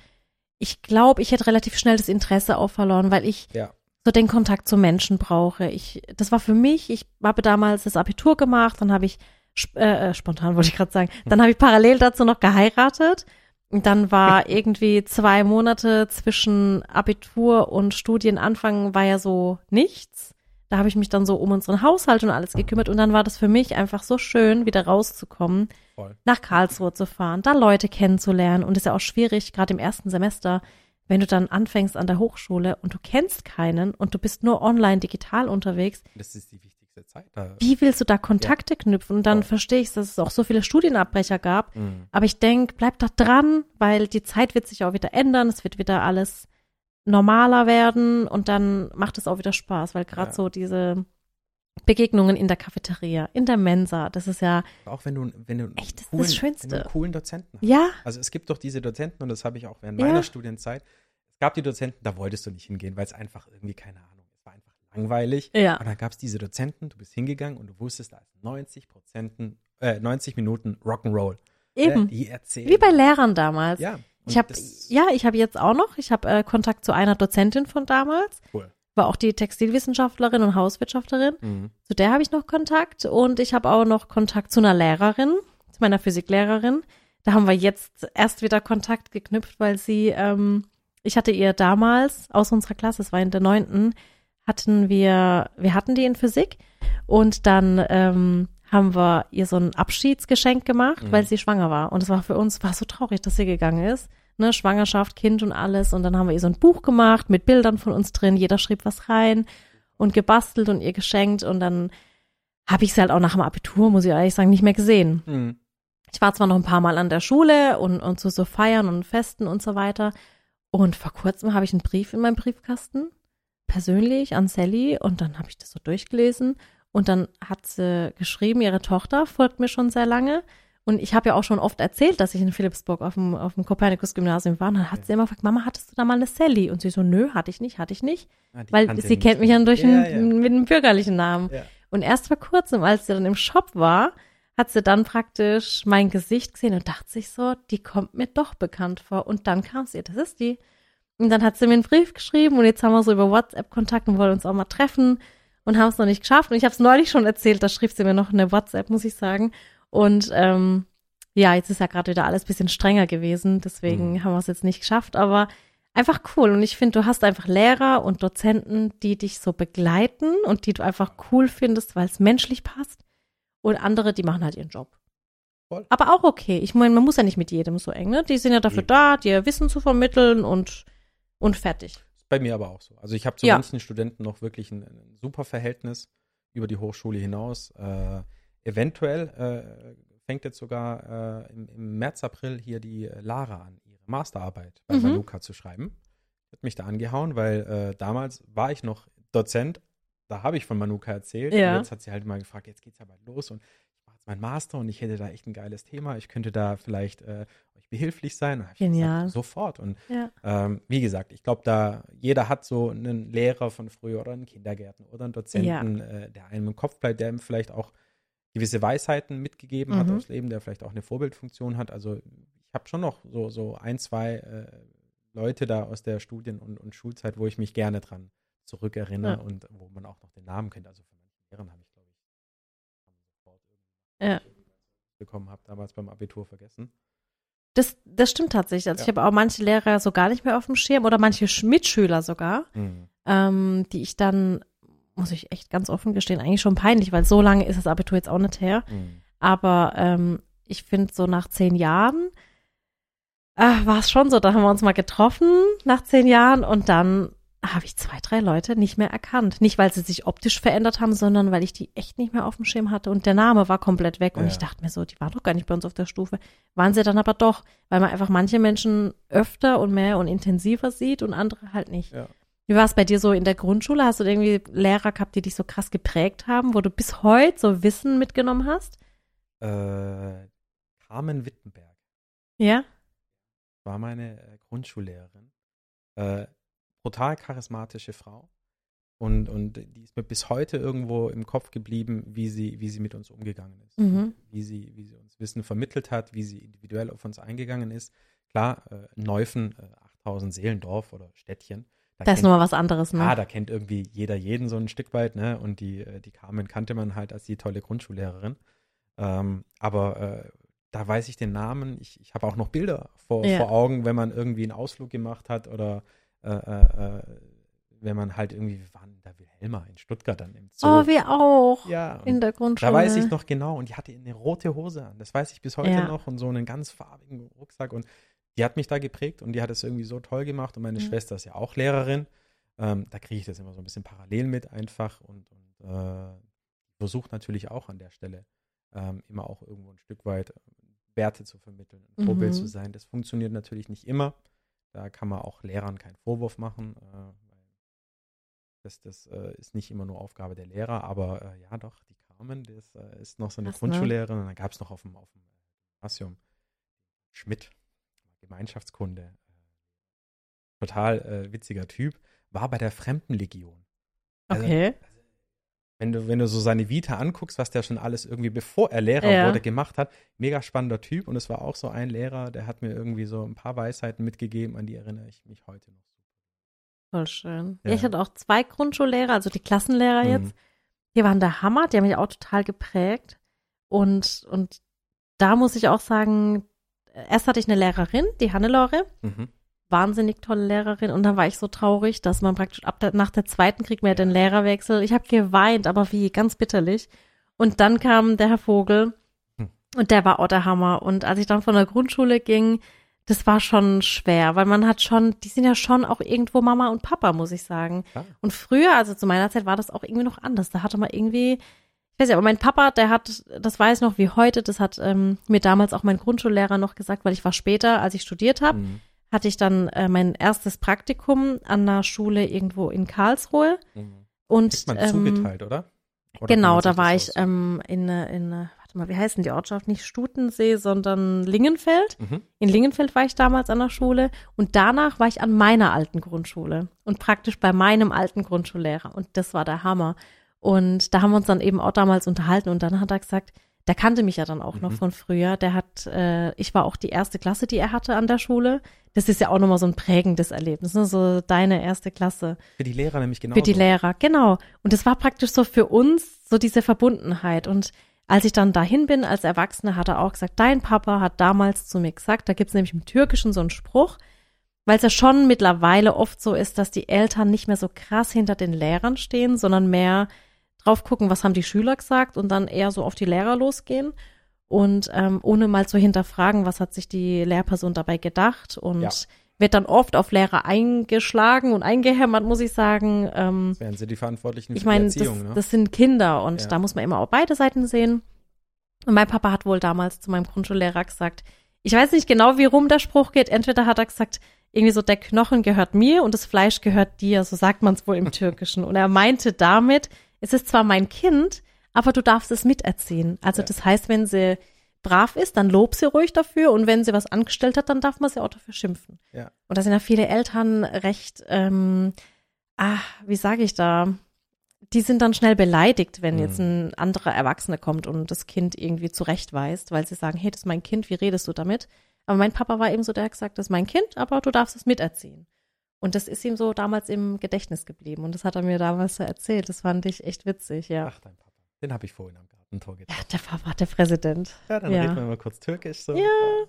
ich glaube, ich hätte relativ schnell das Interesse auch verloren, weil ich Ja. so den Kontakt zu Menschen brauche. Ich, das war für mich, ich habe damals das Abitur gemacht, dann habe ich, sp- äh, äh, spontan wollte ich gerade sagen, dann habe ich parallel dazu noch geheiratet. Und dann war irgendwie zwei Monate zwischen Abitur und Studienanfang war ja so nichts. Da habe ich mich dann so um unseren Haushalt und alles gekümmert und dann war das für mich einfach so schön, wieder rauszukommen, Voll. nach Karlsruhe zu fahren, da Leute kennenzulernen und ist ja auch schwierig, gerade im ersten Semester, wenn du dann anfängst an der Hochschule und du kennst keinen und du bist nur online digital unterwegs, Das ist die wichtigste Zeit. Da. wie willst du da Kontakte knüpfen? Und dann Voll. verstehe ich, dass es auch so viele Studienabbrecher gab. Mhm. Aber ich denke, bleib da dran, weil die Zeit wird sich auch wieder ändern. Es wird wieder alles normaler werden und dann macht es auch wieder Spaß, weil gerade Ja. so diese Begegnungen in der Cafeteria, in der Mensa, das ist ja, Auch wenn du, wenn du, Echt, das ist coolen, das Schönste. Wenn du einen coolen Dozenten hast. ja, Also es gibt doch diese Dozenten und das habe ich auch während Ja. meiner Studienzeit. Es gab die Dozenten, da wolltest du nicht hingehen, weil es einfach irgendwie, keine Ahnung, es war einfach langweilig. Ja. Und dann gab es diese Dozenten, du bist hingegangen und du wusstest, da ist 90 Prozenten, äh, 90 Minuten Rock'n'Roll. eben. Äh, die erzählen. Wie bei Lehrern damals. Ja. Ich habe, ja, ich habe jetzt auch noch, ich habe äh, Kontakt zu einer Dozentin von damals, Cool. war auch die Textilwissenschaftlerin und Hauswirtschafterin. Mhm. Zu der habe ich noch Kontakt und ich habe auch noch Kontakt zu einer Lehrerin, zu meiner Physiklehrerin. Da haben wir jetzt erst wieder Kontakt geknüpft, weil sie, ähm, ich hatte ihr damals aus unserer Klasse, es war in der neunten, hatten wir, wir hatten die in Physik und dann ähm, haben wir ihr so ein Abschiedsgeschenk gemacht, Mhm. weil sie schwanger war. Und es war für uns, war so traurig, dass sie gegangen ist. Ne, Schwangerschaft, Kind und alles. Und dann haben wir ihr so ein Buch gemacht mit Bildern von uns drin. Jeder schrieb was rein und gebastelt und ihr geschenkt. Und dann habe ich sie halt auch nach dem Abitur, muss ich ehrlich sagen, nicht mehr gesehen. Mhm. Ich war zwar noch ein paar Mal an der Schule und, und zu so Feiern und Festen und so weiter. Und vor kurzem habe ich einen Brief in meinem Briefkasten, persönlich an Sally. Und dann habe ich das so durchgelesen. Und dann hat sie geschrieben, ihre Tochter folgt mir schon sehr lange. Und ich habe ja auch schon oft erzählt, dass ich in Philipsburg auf dem, auf dem Kopernikus-Gymnasium war. Und dann hat sie immer gefragt, Mama, hattest du da mal eine Sally? Und sie so, nö, hatte ich nicht, hatte ich nicht. Ah, Weil sie mich kennt mich ja nicht. durch ja, einen, ja. mit einem bürgerlichen Namen. Ja. Und erst vor kurzem, als sie dann im Shop war, hat sie dann praktisch mein Gesicht gesehen und dachte sich so, die kommt mir doch bekannt vor. Und dann kam sie, das ist die. Und dann hat sie mir einen Brief geschrieben und jetzt haben wir so über WhatsApp Kontakt und wollen uns auch mal treffen und haben es noch nicht geschafft. Und ich habe es neulich schon erzählt, da schrieb sie mir noch eine WhatsApp, muss ich sagen. Und ähm, ja, jetzt ist ja gerade wieder alles bisschen strenger gewesen, deswegen Mhm. haben wir es jetzt nicht geschafft. Aber einfach cool. Und ich finde, du hast einfach Lehrer und Dozenten, die dich so begleiten und die du einfach cool findest, weil es menschlich passt. Und andere, die machen halt ihren Job. Voll. Aber auch okay. Ich meine, man muss ja nicht mit jedem so eng, ne? Die sind ja dafür Nee. da, dir Wissen zu vermitteln und, und fertig. Ist bei mir aber auch so. Also ich habe zu Ja. manchen Studenten noch wirklich ein, ein super Verhältnis über die Hochschule hinaus. Äh, eventuell äh, fängt jetzt sogar äh, im, im März, April hier die Lara an, ihre Masterarbeit bei Mhm. Manuka zu schreiben. Hat mich da angehauen, weil äh, damals war ich noch Dozent, da habe ich von Manuka erzählt. Ja. Und jetzt hat sie halt mal gefragt, jetzt geht's ja bald los und meinen Master und ich hätte da echt ein geiles Thema. Ich könnte da vielleicht äh, euch behilflich sein. Ich Genial. Gesagt, sofort. Und Ja. ähm, wie gesagt, ich glaube, da jeder hat so einen Lehrer von früher oder einen Kindergärtner oder einen Dozenten, äh, der einem im Kopf bleibt, der ihm vielleicht auch gewisse Weisheiten mitgegeben hat Mhm. aufs Leben, der vielleicht auch eine Vorbildfunktion hat. Also ich habe schon noch so, so ein, zwei äh, Leute da aus der Studien- und, und Schulzeit, wo ich mich gerne dran zurückerinnere Ja. und wo man auch noch den Namen kennt. Also von manchen Lehrern habe ich, glaube ich, sofort Ja. Bekommen habe, damals beim Abitur vergessen. Das, das stimmt tatsächlich. Also Ja. ich habe auch manche Lehrer so gar nicht mehr auf dem Schirm oder manche Sch- Mitschüler sogar, Mhm. ähm, die ich dann, muss ich echt ganz offen gestehen, eigentlich schon peinlich, weil so lange ist das Abitur jetzt auch nicht her. Mhm. Aber ähm, ich finde, so nach zehn Jahren äh, war es schon so, da haben wir uns mal getroffen nach zehn Jahren und dann habe ich zwei, drei Leute nicht mehr erkannt. Nicht, weil sie sich optisch verändert haben, sondern weil ich die echt nicht mehr auf dem Schirm hatte und der Name war komplett weg. Und Ja. ich dachte mir so, die waren doch gar nicht bei uns auf der Stufe. Waren sie dann aber doch, weil man einfach manche Menschen öfter und mehr und intensiver sieht und andere halt nicht. Ja. Wie war es bei dir so in der Grundschule? Hast du irgendwie Lehrer gehabt, die dich so krass geprägt haben, wo du bis heute so Wissen mitgenommen hast? Äh, Carmen Wittenberg. Ja? war meine äh, Grundschullehrerin. Äh, brutal charismatische Frau. Und, und die ist mir bis heute irgendwo im Kopf geblieben, wie sie, wie sie mit uns umgegangen ist. Mhm. Wie, sie, wie sie uns Wissen vermittelt hat, wie sie individuell auf uns eingegangen ist. Klar, äh, Neufen, äh, 8000 Seelendorf oder Städtchen. Da Da ist kennt- nochmal was anderes, ne? Ah, da kennt irgendwie jeder jeden so ein Stück weit, ne? Und die, äh, die Carmen kannte man halt als die tolle Grundschullehrerin. Ähm, aber äh, da weiß ich den Namen. Ich, ich habe auch noch Bilder vor, Ja. vor Augen, wenn man irgendwie einen Ausflug gemacht hat oder äh, äh, äh, wenn man halt irgendwie, wir waren da Wilhelma in Stuttgart dann im Zoo. oh, wir auch. ja, In der Grundschule. da weiß ich noch genau und die hatte eine rote Hose an. Das weiß ich bis heute Ja. noch und so einen ganz farbigen Rucksack und die hat mich da geprägt und die hat es irgendwie so toll gemacht und meine Mhm. Schwester ist ja auch Lehrerin. Ähm, da kriege ich das immer so ein bisschen parallel mit einfach und, und äh, versucht natürlich auch an der Stelle ähm, immer auch irgendwo ein Stück weit Werte zu vermitteln, ein Vorbild Mhm. zu sein. Das funktioniert natürlich nicht immer. Da kann man auch Lehrern keinen Vorwurf machen. Äh, das das äh, ist nicht immer nur Aufgabe der Lehrer, aber äh, ja doch, die Carmen, das ist noch so eine ne? Grundschullehrerin und dann gab es noch auf dem, auf dem Gymnasium Schmidt, Gemeinschaftskunde, total äh, witziger Typ, war bei der Fremdenlegion. Also, Okay. Wenn du, wenn du so seine Vita anguckst, was der schon alles irgendwie, bevor er Lehrer Ja. wurde, gemacht hat, mega spannender Typ. Und es war auch so ein Lehrer, der hat mir irgendwie so ein paar Weisheiten mitgegeben, an die erinnere ich mich heute noch. Voll schön. Ja. Ja. ich hatte auch zwei Grundschullehrer, also die Klassenlehrer Mhm. jetzt. Die waren der Hammer, die haben mich auch total geprägt. Und, und da muss ich auch sagen, erst hatte ich eine Lehrerin, die Hannelore, Mhm. Wahnsinnig tolle Lehrerin. Und dann war ich so traurig, dass man praktisch ab der, nach der zweiten kriegt man ja den Ja. Lehrerwechsel. Ich habe geweint, aber wie, ganz bitterlich. Und dann kam der Herr Vogel Hm. und der war auch der Hammer. Und als ich dann von der Grundschule ging, das war schon schwer, weil man hat schon, die sind ja schon auch irgendwo Mama und Papa, muss ich sagen. Klar. Und früher, also zu meiner Zeit, war das auch irgendwie noch anders. Da hatte man irgendwie, ich weiß nicht, aber mein Papa, der hat, das weiß noch wie heute, das hat ähm, mir damals auch mein Grundschullehrer noch gesagt, weil ich war später, als ich studiert habe, Mhm. Hatte ich dann äh, mein erstes Praktikum an einer Schule irgendwo in Karlsruhe. Mhm. Und Kriegt man ähm, zugeteilt, oder? Oder genau, da war ich ähm, in, äh, in, äh, warte mal, wie heißt denn die Ortschaft? Nicht Stutensee, sondern Lingenfeld. Mhm. In Lingenfeld war ich damals an der Schule und danach war ich an meiner alten Grundschule und praktisch bei meinem alten Grundschullehrer und das war der Hammer. Und da haben wir uns dann eben auch damals unterhalten und dann hat er gesagt, der kannte mich ja dann auch noch Mhm. von früher. Der hat, äh, ich war auch die erste Klasse, die er hatte an der Schule. Das ist ja auch nochmal so ein prägendes Erlebnis, ne? so deine erste Klasse. Für die Lehrer nämlich genau. Für die Lehrer, genau. Und das war praktisch so für uns so diese Verbundenheit. Und als ich dann dahin bin als Erwachsene, hat er auch gesagt, dein Papa hat damals zu mir gesagt, da gibt's nämlich im Türkischen so einen Spruch, weil es ja schon mittlerweile oft so ist, dass die Eltern nicht mehr so krass hinter den Lehrern stehen, sondern mehr drauf gucken, was haben die Schüler gesagt und dann eher so auf die Lehrer losgehen und ähm, ohne mal zu hinterfragen, was hat sich die Lehrperson dabei gedacht und Ja. wird dann oft auf Lehrer eingeschlagen und eingehämmert, muss ich sagen. Ähm, Das wären sie die Verantwortlichen ich für meine, die das, Erziehung, ne? das sind Kinder und Ja. da muss man immer auch beide Seiten sehen. Und mein Papa hat wohl damals zu meinem Grundschullehrer gesagt, ich weiß nicht genau, wie rum der Spruch geht. Entweder hat er gesagt, irgendwie so, der Knochen gehört mir und das Fleisch gehört dir. So sagt man es wohl im Türkischen. Und er meinte damit, es ist zwar mein Kind, aber du darfst es miterziehen. Also Ja. das heißt, wenn sie brav ist, dann lob sie ruhig dafür und wenn sie was angestellt hat, dann darf man sie auch dafür schimpfen. Ja. Und da sind ja viele Eltern recht, ähm, ah, wie sage ich da, die sind dann schnell beleidigt, wenn jetzt Mhm. ein anderer Erwachsener kommt und das Kind irgendwie zurechtweist, weil sie sagen, hey, das ist mein Kind, wie redest du damit? Aber mein Papa war eben so, der hat gesagt, das ist mein Kind, aber du darfst es miterziehen. Und das ist ihm so damals im Gedächtnis geblieben und das hat er mir damals so erzählt. Das fand ich echt witzig, ja. Ach, dein Papa. Den habe ich vorhin am Gartentor Ja, getroffen. der Papa, der Präsident. Ja, dann Ja. reden wir mal kurz Türkisch. So. Ja,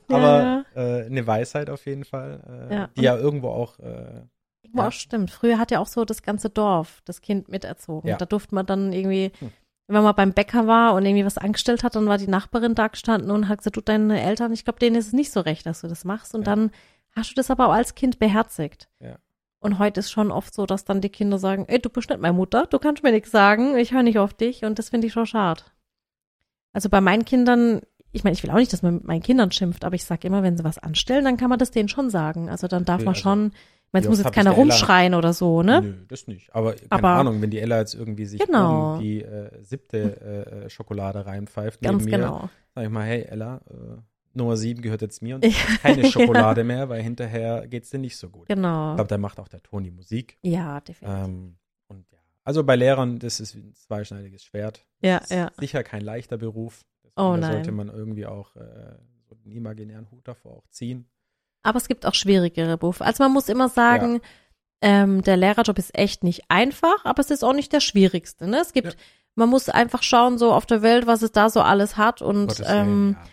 Aber Äh, eine Weisheit auf jeden Fall, äh, Ja. die ja irgendwo auch äh, Irgendwo Ja. auch stimmt. Früher hat ja auch so das ganze Dorf das Kind miterzogen. Ja. Da durfte man dann irgendwie, Hm. wenn man beim Bäcker war und irgendwie was angestellt hat, dann war die Nachbarin da gestanden und hat gesagt, du, deine Eltern, ich glaube, denen ist es nicht so recht, dass du das machst. Und Ja. dann hast du das aber auch als Kind beherzigt. Und heute ist schon oft so, dass dann die Kinder sagen, ey, du bist nicht meine Mutter, du kannst mir nichts sagen, ich höre nicht auf dich und das finde ich schon schade. Also bei meinen Kindern, ich meine, ich will auch nicht, dass man mit meinen Kindern schimpft, aber ich sage immer, wenn sie was anstellen, dann kann man das denen schon sagen. Also dann darf Okay, man also, schon, ich meine, es muss jetzt keiner der Ella- rumschreien oder so, ne? Nö, das nicht. Aber keine Aber- Ahnung, wenn die Ella jetzt irgendwie sich Genau. die äh, siebte äh, äh, Schokolade reinpfeift Ganz neben mir, genau. sag ich mal, hey Ella, äh, Nummer sieben gehört jetzt mir und Ja. keine Schokolade mehr, weil hinterher geht's dir nicht so gut. Genau. Ich glaube, da macht auch der Toni Musik. Ja, definitiv. Ähm, und ja, also bei Lehrern, das ist ein zweischneidiges Schwert. Ja, Das ist ja. Sicher kein leichter Beruf. Deswegen, Oh da nein. sollte man irgendwie auch äh, so einen imaginären Hut davor auch ziehen. Aber es gibt auch schwierigere Berufe. Also man muss immer sagen, ähm, der Lehrerjob ist echt nicht einfach, aber es ist auch nicht der schwierigste. Ne? Es gibt, Ja. man muss einfach schauen, so auf der Welt, was es da so alles hat und Gottes ähm, Willen, ja.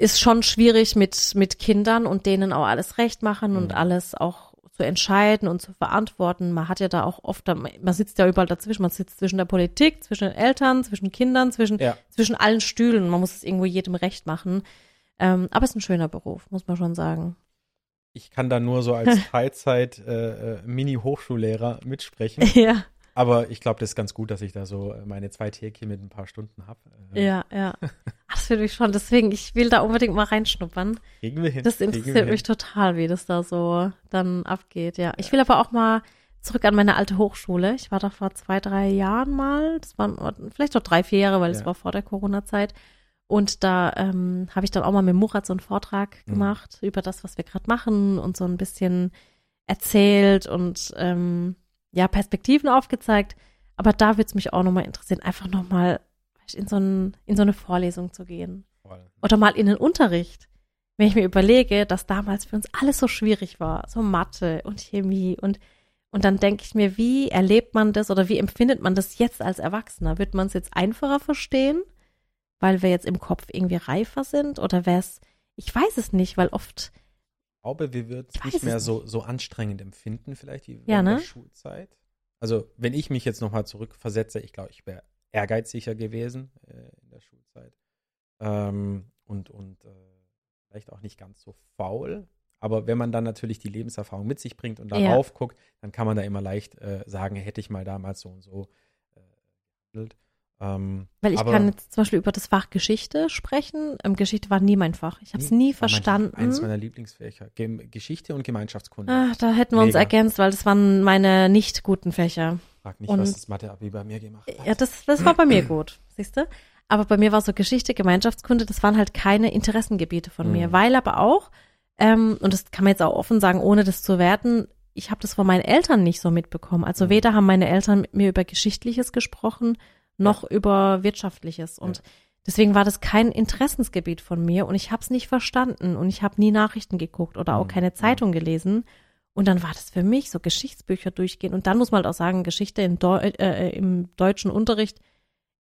Ist schon schwierig mit, mit Kindern und denen auch alles recht machen und Mhm. alles auch zu entscheiden und zu verantworten. Man hat ja da auch oft, man sitzt ja überall dazwischen, man sitzt zwischen der Politik, zwischen den Eltern, zwischen Kindern, zwischen, Ja. zwischen allen Stühlen. Man muss es irgendwo jedem recht machen. Ähm, aber es ist ein schöner Beruf, muss man schon sagen. Ich kann da nur so als Teilzeit äh, äh, mitsprechen. ja, Aber ich glaube, das ist ganz gut, dass ich da so äh, meine zwei Tägchen mit ein paar Stunden habe. Äh, ja, ja. Ach, Das finde ich schon, deswegen, ich will da unbedingt mal reinschnuppern. Kriegen wir hin. Das interessiert hin. mich total, wie das da so dann abgeht, ja. Ich will aber auch mal zurück an meine alte Hochschule. Ich war da vor zwei, drei Jahren mal. Das waren vielleicht auch drei, vier Jahre, weil das Ja. war vor der Corona-Zeit. Und da ähm, habe ich dann auch mal mit Murat so einen Vortrag Mhm. gemacht über das, was wir gerade machen und so ein bisschen erzählt und ähm, ja, Perspektiven aufgezeigt. Aber da würde es mich auch nochmal interessieren, einfach nochmal in so, ein, in so eine Vorlesung zu gehen oder mal in den Unterricht. Wenn ich mir überlege, dass damals für uns alles so schwierig war, so Mathe und Chemie und und dann denke ich mir, wie erlebt man das oder wie empfindet man das jetzt als Erwachsener? Wird man es jetzt einfacher verstehen, weil wir jetzt im Kopf irgendwie reifer sind oder wäre es, ich weiß es nicht, weil oft, glaube, wir würden es nicht mehr so, so anstrengend empfinden, vielleicht wie Ja, während ne? der Schulzeit. Also, wenn ich mich jetzt nochmal zurückversetze, ich glaube, ich wäre ehrgeiziger gewesen äh, in der Schulzeit. Ähm, und und äh, vielleicht auch nicht ganz so faul. Aber wenn man dann natürlich die Lebenserfahrung mit sich bringt und Ja. darauf guckt, dann kann man da immer leicht äh, sagen, hätte ich mal damals so und so äh, gehandelt. Ähm, weil ich aber kann jetzt zum Beispiel über das Fach Geschichte sprechen. Ähm, Geschichte war nie mein Fach. Ich habe es nie- nie mein- verstanden. Eines meiner Lieblingsfächer. Gem Geschichte und Gemeinschaftskunde. Ah, da hätten wir uns Mega. ergänzt, weil das waren meine nicht guten Fächer. Frag nicht, und- was das Mathe-Abi bei mir gemacht hat. Ja, das, das war bei mir gut, siehst du? Aber bei mir war so Geschichte, Gemeinschaftskunde, das waren halt keine Interessengebiete von mir, Mhm. weil aber auch, ähm, und das kann man jetzt auch offen sagen, ohne das zu werten, ich habe das von meinen Eltern nicht so mitbekommen. Also Mhm. weder haben meine Eltern mit mir über Geschichtliches gesprochen, noch über Wirtschaftliches. Und deswegen war das kein Interessensgebiet von mir und ich habe es nicht verstanden und ich habe nie Nachrichten geguckt oder auch Mhm. keine Zeitung gelesen. Und dann war das für mich so Geschichtsbücher durchgehen. Und dann muss man halt auch sagen, Geschichte im, Deu äh, im deutschen Unterricht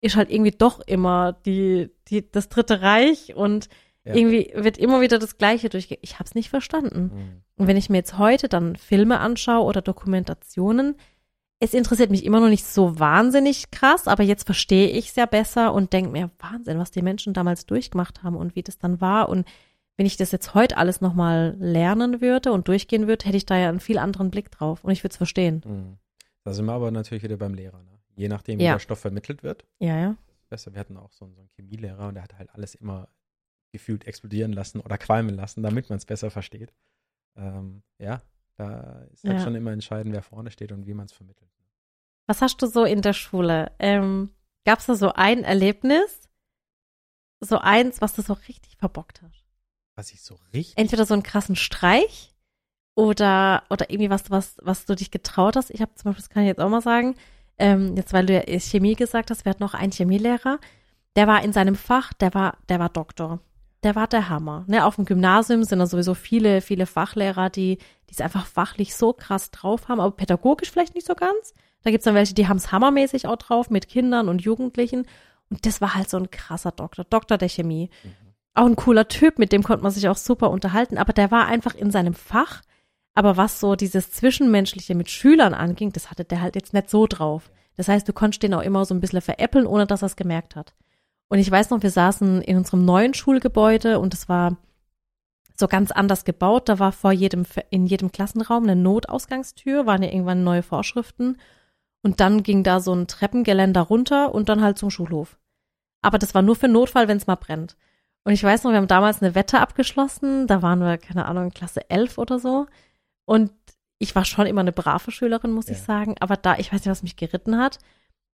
ist halt irgendwie doch immer die, die, das Dritte Reich und Ja. Irgendwie wird immer wieder das Gleiche durchge... Ich habe es nicht verstanden. Mhm. Und wenn ich mir jetzt heute dann Filme anschaue oder Dokumentationen, es interessiert mich immer noch nicht so wahnsinnig krass, aber jetzt verstehe ich es ja besser und denke mir, Wahnsinn, was die Menschen damals durchgemacht haben und wie das dann war. Und wenn ich das jetzt heute alles nochmal lernen würde und durchgehen würde, hätte ich da ja einen viel anderen Blick drauf und ich würde es verstehen. Mhm. Da sind wir aber natürlich wieder beim Lehrer. Ne? Je nachdem, wie Ja. der Stoff vermittelt wird, Ja, ja. besser. Wir hatten auch so einen, so einen Chemielehrer und der hat halt alles immer gefühlt explodieren lassen oder qualmen lassen, damit man es besser versteht. Ähm, ja, da ist halt Ja. schon immer entscheidend, wer vorne steht und wie man es vermittelt. Was hast du so in der Schule? Ähm, Gab es da so ein Erlebnis, so eins, was du so richtig verbockt hast? Was ich so richtig. Entweder so einen krassen Streich oder, oder irgendwie was, was, was du dich getraut hast. Ich habe zum Beispiel, das kann ich jetzt auch mal sagen, ähm, jetzt weil du ja Chemie gesagt hast, wir hatten noch einen Chemielehrer, der war in seinem Fach, der war, der war Doktor. Der war der Hammer. Ne, auf dem Gymnasium sind da sowieso viele, viele Fachlehrer, die, die es einfach fachlich so krass drauf haben, aber pädagogisch vielleicht nicht so ganz. Da gibt's dann welche, die haben's hammermäßig auch drauf mit Kindern und Jugendlichen. Und das war halt so ein krasser Doktor, Doktor der Chemie. Mhm. Auch ein cooler Typ, mit dem konnte man sich auch super unterhalten, aber der war einfach in seinem Fach. Aber was so dieses Zwischenmenschliche mit Schülern anging, das hatte der halt jetzt nicht so drauf. Das heißt, du konntest den auch immer so ein bisschen veräppeln, ohne dass er es gemerkt hat. Und ich weiß noch, wir saßen in unserem neuen Schulgebäude und es war so ganz anders gebaut. Da war vor jedem, in jedem Klassenraum eine Notausgangstür, waren ja irgendwann neue Vorschriften. Und dann ging da so ein Treppengeländer runter und dann halt zum Schulhof. Aber das war nur für Notfall, wenn es mal brennt. Und ich weiß noch, wir haben damals eine Wette abgeschlossen. Da waren wir, keine Ahnung, in Klasse 11 oder so. Und ich war schon immer eine brave Schülerin, muss Ja. ich sagen. Aber da, ich weiß nicht, was mich geritten hat.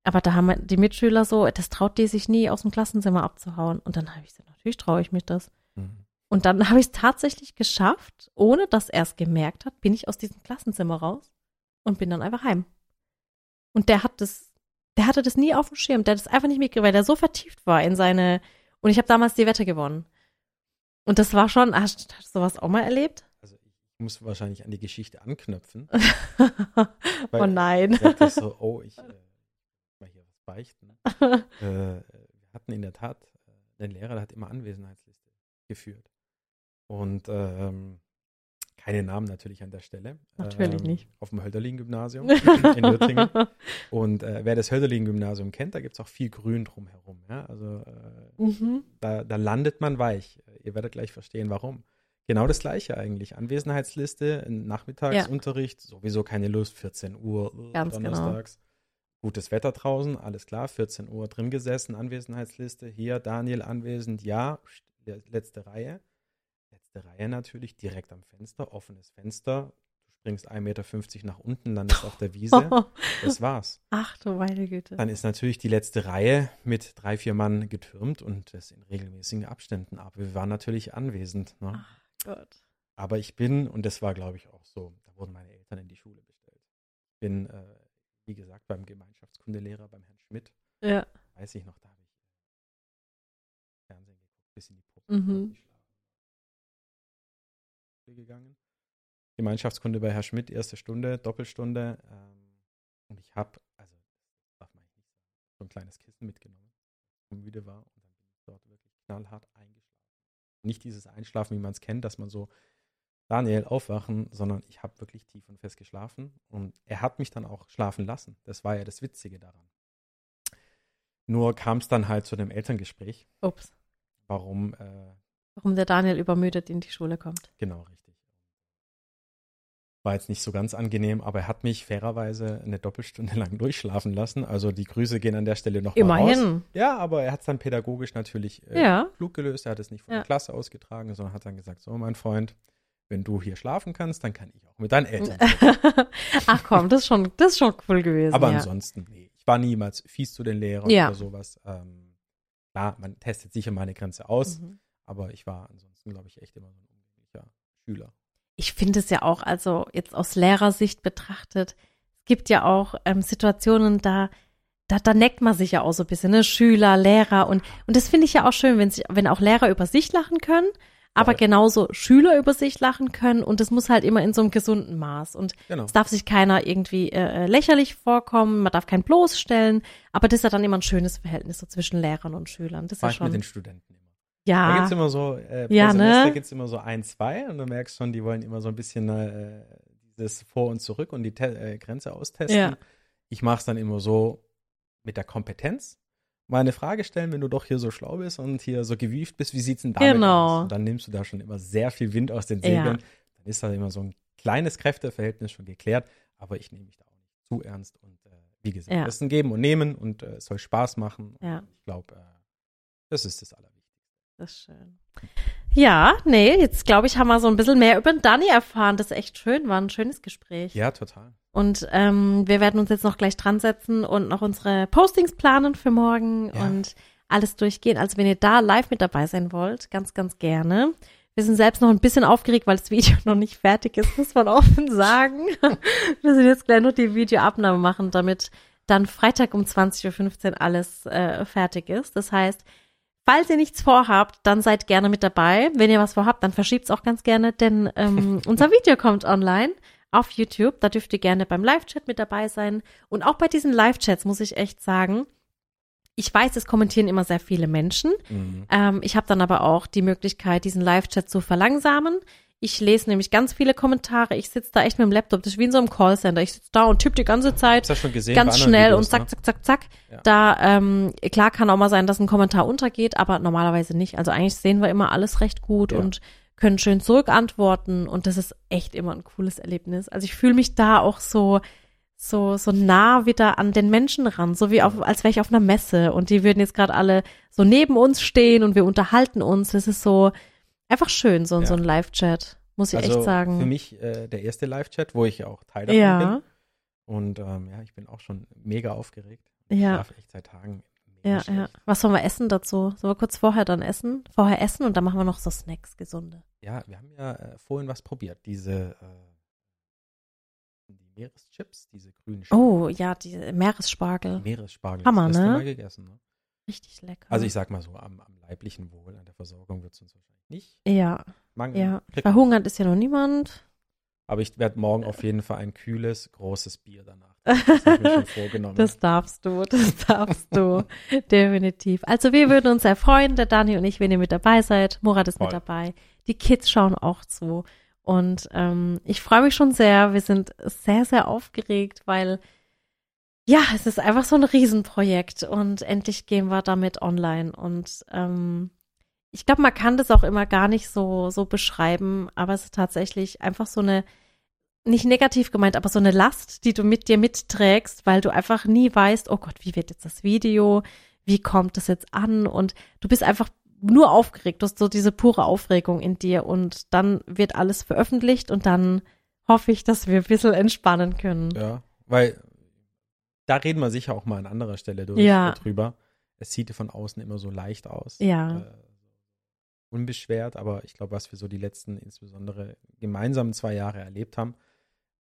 Aber da haben die Mitschüler so, das traut die sich nie aus dem Klassenzimmer abzuhauen. Und dann habe ich gesagt, natürlich traue ich mich das. Mhm. Und dann habe ich es tatsächlich geschafft, ohne dass er es gemerkt hat, bin ich aus diesem Klassenzimmer raus und bin dann einfach heim. Und der hat das, der hatte das nie auf dem Schirm, der hat das einfach nicht mitgekriegt, weil der so vertieft war in seine, und ich habe damals die Wette gewonnen. Und das war schon, hast, hast du sowas auch mal erlebt? Also ich muss wahrscheinlich an die Geschichte anknüpfen. oh Weil nein. Ich dachte so, oh, ich äh, mal hier was beichten. äh, wir hatten in der Tat äh, Lehrer, der hat immer Anwesenheitsliste geführt. Und ähm, keine Namen natürlich an der Stelle. Natürlich ähm, nicht. Auf dem Hölderlin-Gymnasium in Nürtingen. Und äh, wer das Hölderlin-Gymnasium kennt, da gibt es auch viel Grün drumherum. Ja? Also äh, mhm. da, da landet man weich. Ihr werdet gleich verstehen, warum. Genau das gleiche eigentlich. Anwesenheitsliste, Nachmittagsunterricht, sowieso keine Lust, 14 Uhr äh, Ganz genau. donnerstags. Gutes Wetter draußen, alles klar, 14 Uhr drin gesessen, Anwesenheitsliste. Hier, Daniel anwesend, ja, letzte Reihe. Letzte Reihe natürlich, direkt am Fenster, offenes Fenster. Du springst 1,50 Meter nach unten, landest auf der Wiese. Das war's. Ach du meine Güte. Dann ist natürlich die letzte Reihe mit drei, vier Mann getürmt und das in regelmäßigen Abständen. Aber wir waren natürlich anwesend. Ne? Ach Gott. Aber ich bin, und das war, glaube ich, auch so, da wurden meine Eltern in die Schule bestellt. Ich bin, äh, wie gesagt, beim Gemeinschaftskundelehrer, beim Herrn Schmidt, Ja. weiß ich noch, da habe ich Fernsehen geguckt, bis in die Puppe. Mhm. Gegangen. Gemeinschaftskunde bei Herr Schmidt, erste Stunde, Doppelstunde. Ähm, und ich habe, also, darf man nicht sagen, so ein kleines Kissen mitgenommen, wo ich müde war. Und dann bin ich dort wirklich knallhart eingeschlafen. Nicht dieses Einschlafen, wie man es kennt, dass man so Daniel aufwachen, sondern ich habe wirklich tief und fest geschlafen und er hat mich dann auch schlafen lassen. Das war ja das Witzige daran. Nur kam es dann halt zu dem Elterngespräch, Ups. warum, äh, Warum der Daniel übermüdet in die Schule kommt. genau richtig. War jetzt nicht so ganz angenehm, aber er hat mich fairerweise eine Doppelstunde lang durchschlafen lassen. Also die Grüße gehen an der Stelle noch mal raus. Immerhin. Ja, aber er hat es dann pädagogisch natürlich äh, Ja. klug gelöst. Er hat es nicht von Ja. der Klasse ausgetragen, sondern hat dann gesagt, so mein Freund, wenn du hier schlafen kannst, dann kann ich auch mit deinen Eltern. Ach komm, das ist schon, das ist schon cool gewesen. Aber ja. ansonsten, nee, ich war niemals fies zu den Lehrern Ja. oder sowas. Ähm, klar, man testet sicher mal eine Grenze aus, Mhm. Aber ich war ansonsten, glaube ich, echt immer so ein umgänglicher Schüler. Ich finde es ja auch, also jetzt aus Lehrersicht betrachtet, es gibt ja auch ähm, Situationen, da, da, da neckt man sich ja auch so ein bisschen, ne? Schüler, Lehrer und, und das finde ich ja auch schön, wenn, sich, wenn auch Lehrer über sich lachen können, aber Voll. genauso Schüler über sich lachen können und das muss halt immer in so einem gesunden Maß und Genau. es darf sich keiner irgendwie äh, lächerlich vorkommen, man darf keinen bloßstellen, aber das ist ja dann immer ein schönes Verhältnis so zwischen Lehrern und Schülern. Das ist ja ich mit schon. den Studenten. Ja. Da gibt es immer so, äh, pro Ja, Semester ne? gibt es immer so ein, zwei und du merkst schon, die wollen immer so ein bisschen äh, dieses Vor und Zurück und die Te äh, Grenze austesten. Ja. Ich mache es dann immer so mit der Kompetenz. Mal eine Frage stellen, wenn du doch hier so schlau bist und hier so gewieft bist, wie sieht's denn damit Genau. aus? Und dann nimmst du da schon immer sehr viel Wind aus den Segeln. Ja. Dann ist da immer so ein kleines Kräfteverhältnis schon geklärt, aber ich nehme mich da auch nicht zu ernst und äh, wie gesagt, Ja. das ist ein Geben und Nehmen und äh, es soll Spaß machen. Ich glaube, äh, das ist das Allerwichtigste. Das ist schön. Ja, nee, jetzt glaube ich, haben wir so ein bisschen mehr über den Dani erfahren. Das ist echt schön, war ein schönes Gespräch. Ja, total. Und ähm, wir werden uns jetzt noch gleich dran setzen und noch unsere Postings planen für morgen Ja. und alles durchgehen. Also wenn ihr da live mit dabei sein wollt, ganz, ganz gerne. Wir sind selbst noch ein bisschen aufgeregt, weil das Video noch nicht fertig ist, muss man offen sagen. Wir sind jetzt gleich noch die Videoabnahme machen, damit dann Freitag um 20.15 Uhr alles äh, fertig ist. Das heißt, falls ihr nichts vorhabt, dann seid gerne mit dabei. Wenn ihr was vorhabt, dann verschiebt es auch ganz gerne, denn ähm, unser Video kommt online auf YouTube. Da dürft ihr gerne beim Live-Chat mit dabei sein. Und auch bei diesen Live-Chats muss ich echt sagen, ich weiß, es kommentieren immer sehr viele Menschen. Mhm. Ähm, ich habe dann aber auch die Möglichkeit, diesen Live-Chat zu verlangsamen. Ich lese nämlich ganz viele Kommentare. Ich sitze da echt mit dem Laptop. Das ist wie in so einem Callcenter. Ich sitze da und tippe die ganze Zeit ja schon gesehen. ganz schnell Videos, und zack, ne? zack, zack, zack. Ja. Da, ähm, klar kann auch mal sein, dass ein Kommentar untergeht, aber normalerweise nicht. Also eigentlich sehen wir immer alles recht gut Ja. und können schön zurückantworten und das ist echt immer ein cooles Erlebnis. Also ich fühle mich da auch so, so, so nah wieder an den Menschen ran, so wie auf, als wäre ich auf einer Messe und die würden jetzt gerade alle so neben uns stehen und wir unterhalten uns. Das ist so einfach schön, so, Ja. so ein Live-Chat, muss ich also echt sagen. Für mich äh, der erste Live-Chat, wo ich auch Teil davon ja, bin. Und ähm, ja, ich bin auch schon mega aufgeregt. Ich Ja. schlafe echt seit Tagen. ja, ja. Was sollen wir essen dazu? Sollen wir kurz vorher dann essen? Vorher essen und dann machen wir noch so Snacks, gesunde. Ja, wir haben ja äh, vorhin was probiert. Diese äh, die Meereschips, diese grünen Chips. Oh, ja, die Meeresspargel. Meeresspargel. Hammer, Hast du ne? mal gegessen, ne? Richtig lecker. Also ich sag mal so, am, am leiblichen Wohl, an der Versorgung wird es uns wahrscheinlich nicht ja, mangeln. ja. Verhungert ist ja noch niemand. Aber ich werde morgen auf jeden Fall ein kühles, großes Bier danach. Das habe ich mir schon vorgenommen. Das darfst du, das darfst du. Definitiv. Also wir würden uns sehr freuen, der Dani und ich, wenn ihr mit dabei seid. Murat ist mit Voll. dabei. Die Kids schauen auch zu. Und ähm, ich freue mich schon sehr. Wir sind sehr, sehr aufgeregt, weil ja, es ist einfach so ein Riesenprojekt und endlich gehen wir damit online. Und ähm, ich glaube, man kann das auch immer gar nicht so, so beschreiben, aber es ist tatsächlich einfach so eine, nicht negativ gemeint, aber so eine Last, die du mit dir mitträgst, weil du einfach nie weißt, oh Gott, wie wird jetzt das Video? Wie kommt das jetzt an? Und du bist einfach nur aufgeregt, du hast so diese pure Aufregung in dir und dann wird alles veröffentlicht und dann hoffe ich, dass wir ein bisschen entspannen können. Ja, weil da reden wir sicher auch mal an anderer Stelle durch, Ja. drüber. Es sieht von außen immer so leicht aus. Ja. Äh, unbeschwert, aber ich glaube, was wir so die letzten, insbesondere gemeinsamen zwei Jahre erlebt haben,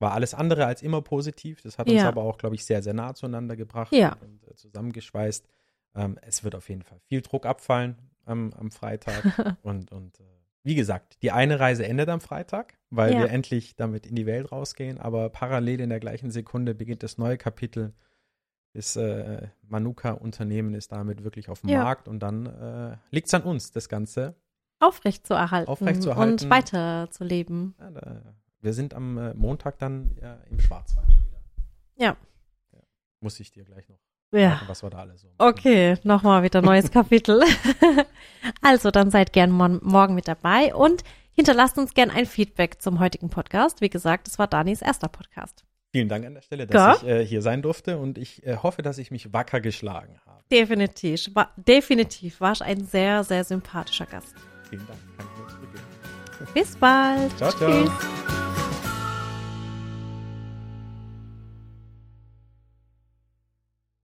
war alles andere als immer positiv. Das hat uns Ja. aber auch, glaube ich, sehr, sehr nah zueinander gebracht Ja. und äh, zusammengeschweißt. Ähm, es wird auf jeden Fall viel Druck abfallen am, am Freitag. und und äh, wie gesagt, die eine Reise endet am Freitag, weil Ja. wir endlich damit in die Welt rausgehen, aber parallel in der gleichen Sekunde beginnt das neue Kapitel. Das äh, Manuka-Unternehmen ist damit wirklich auf dem Ja. Markt und dann äh, liegt es an uns, das Ganze. Aufrecht zu erhalten, Aufrecht zu erhalten. und weiter zu leben. Ja, da, wir sind am äh, Montag dann ja, im Schwarzwald schon wieder. Ja. ja. Muss ich dir gleich noch Ja. was wir da alle so machen. Okay, nochmal wieder neues Kapitel. also, dann seid gern mon- morgen mit dabei und hinterlasst uns gern ein Feedback zum heutigen Podcast. Wie gesagt, es war Danis erster Podcast. Vielen Dank an der Stelle, dass Ja. ich äh, hier sein durfte und ich äh, hoffe, dass ich mich wacker geschlagen habe. Definitiv, war, definitiv warst ein sehr, sehr sympathischer Gast. Vielen Dank. Bis bald. Ciao, ciao. Tschüss.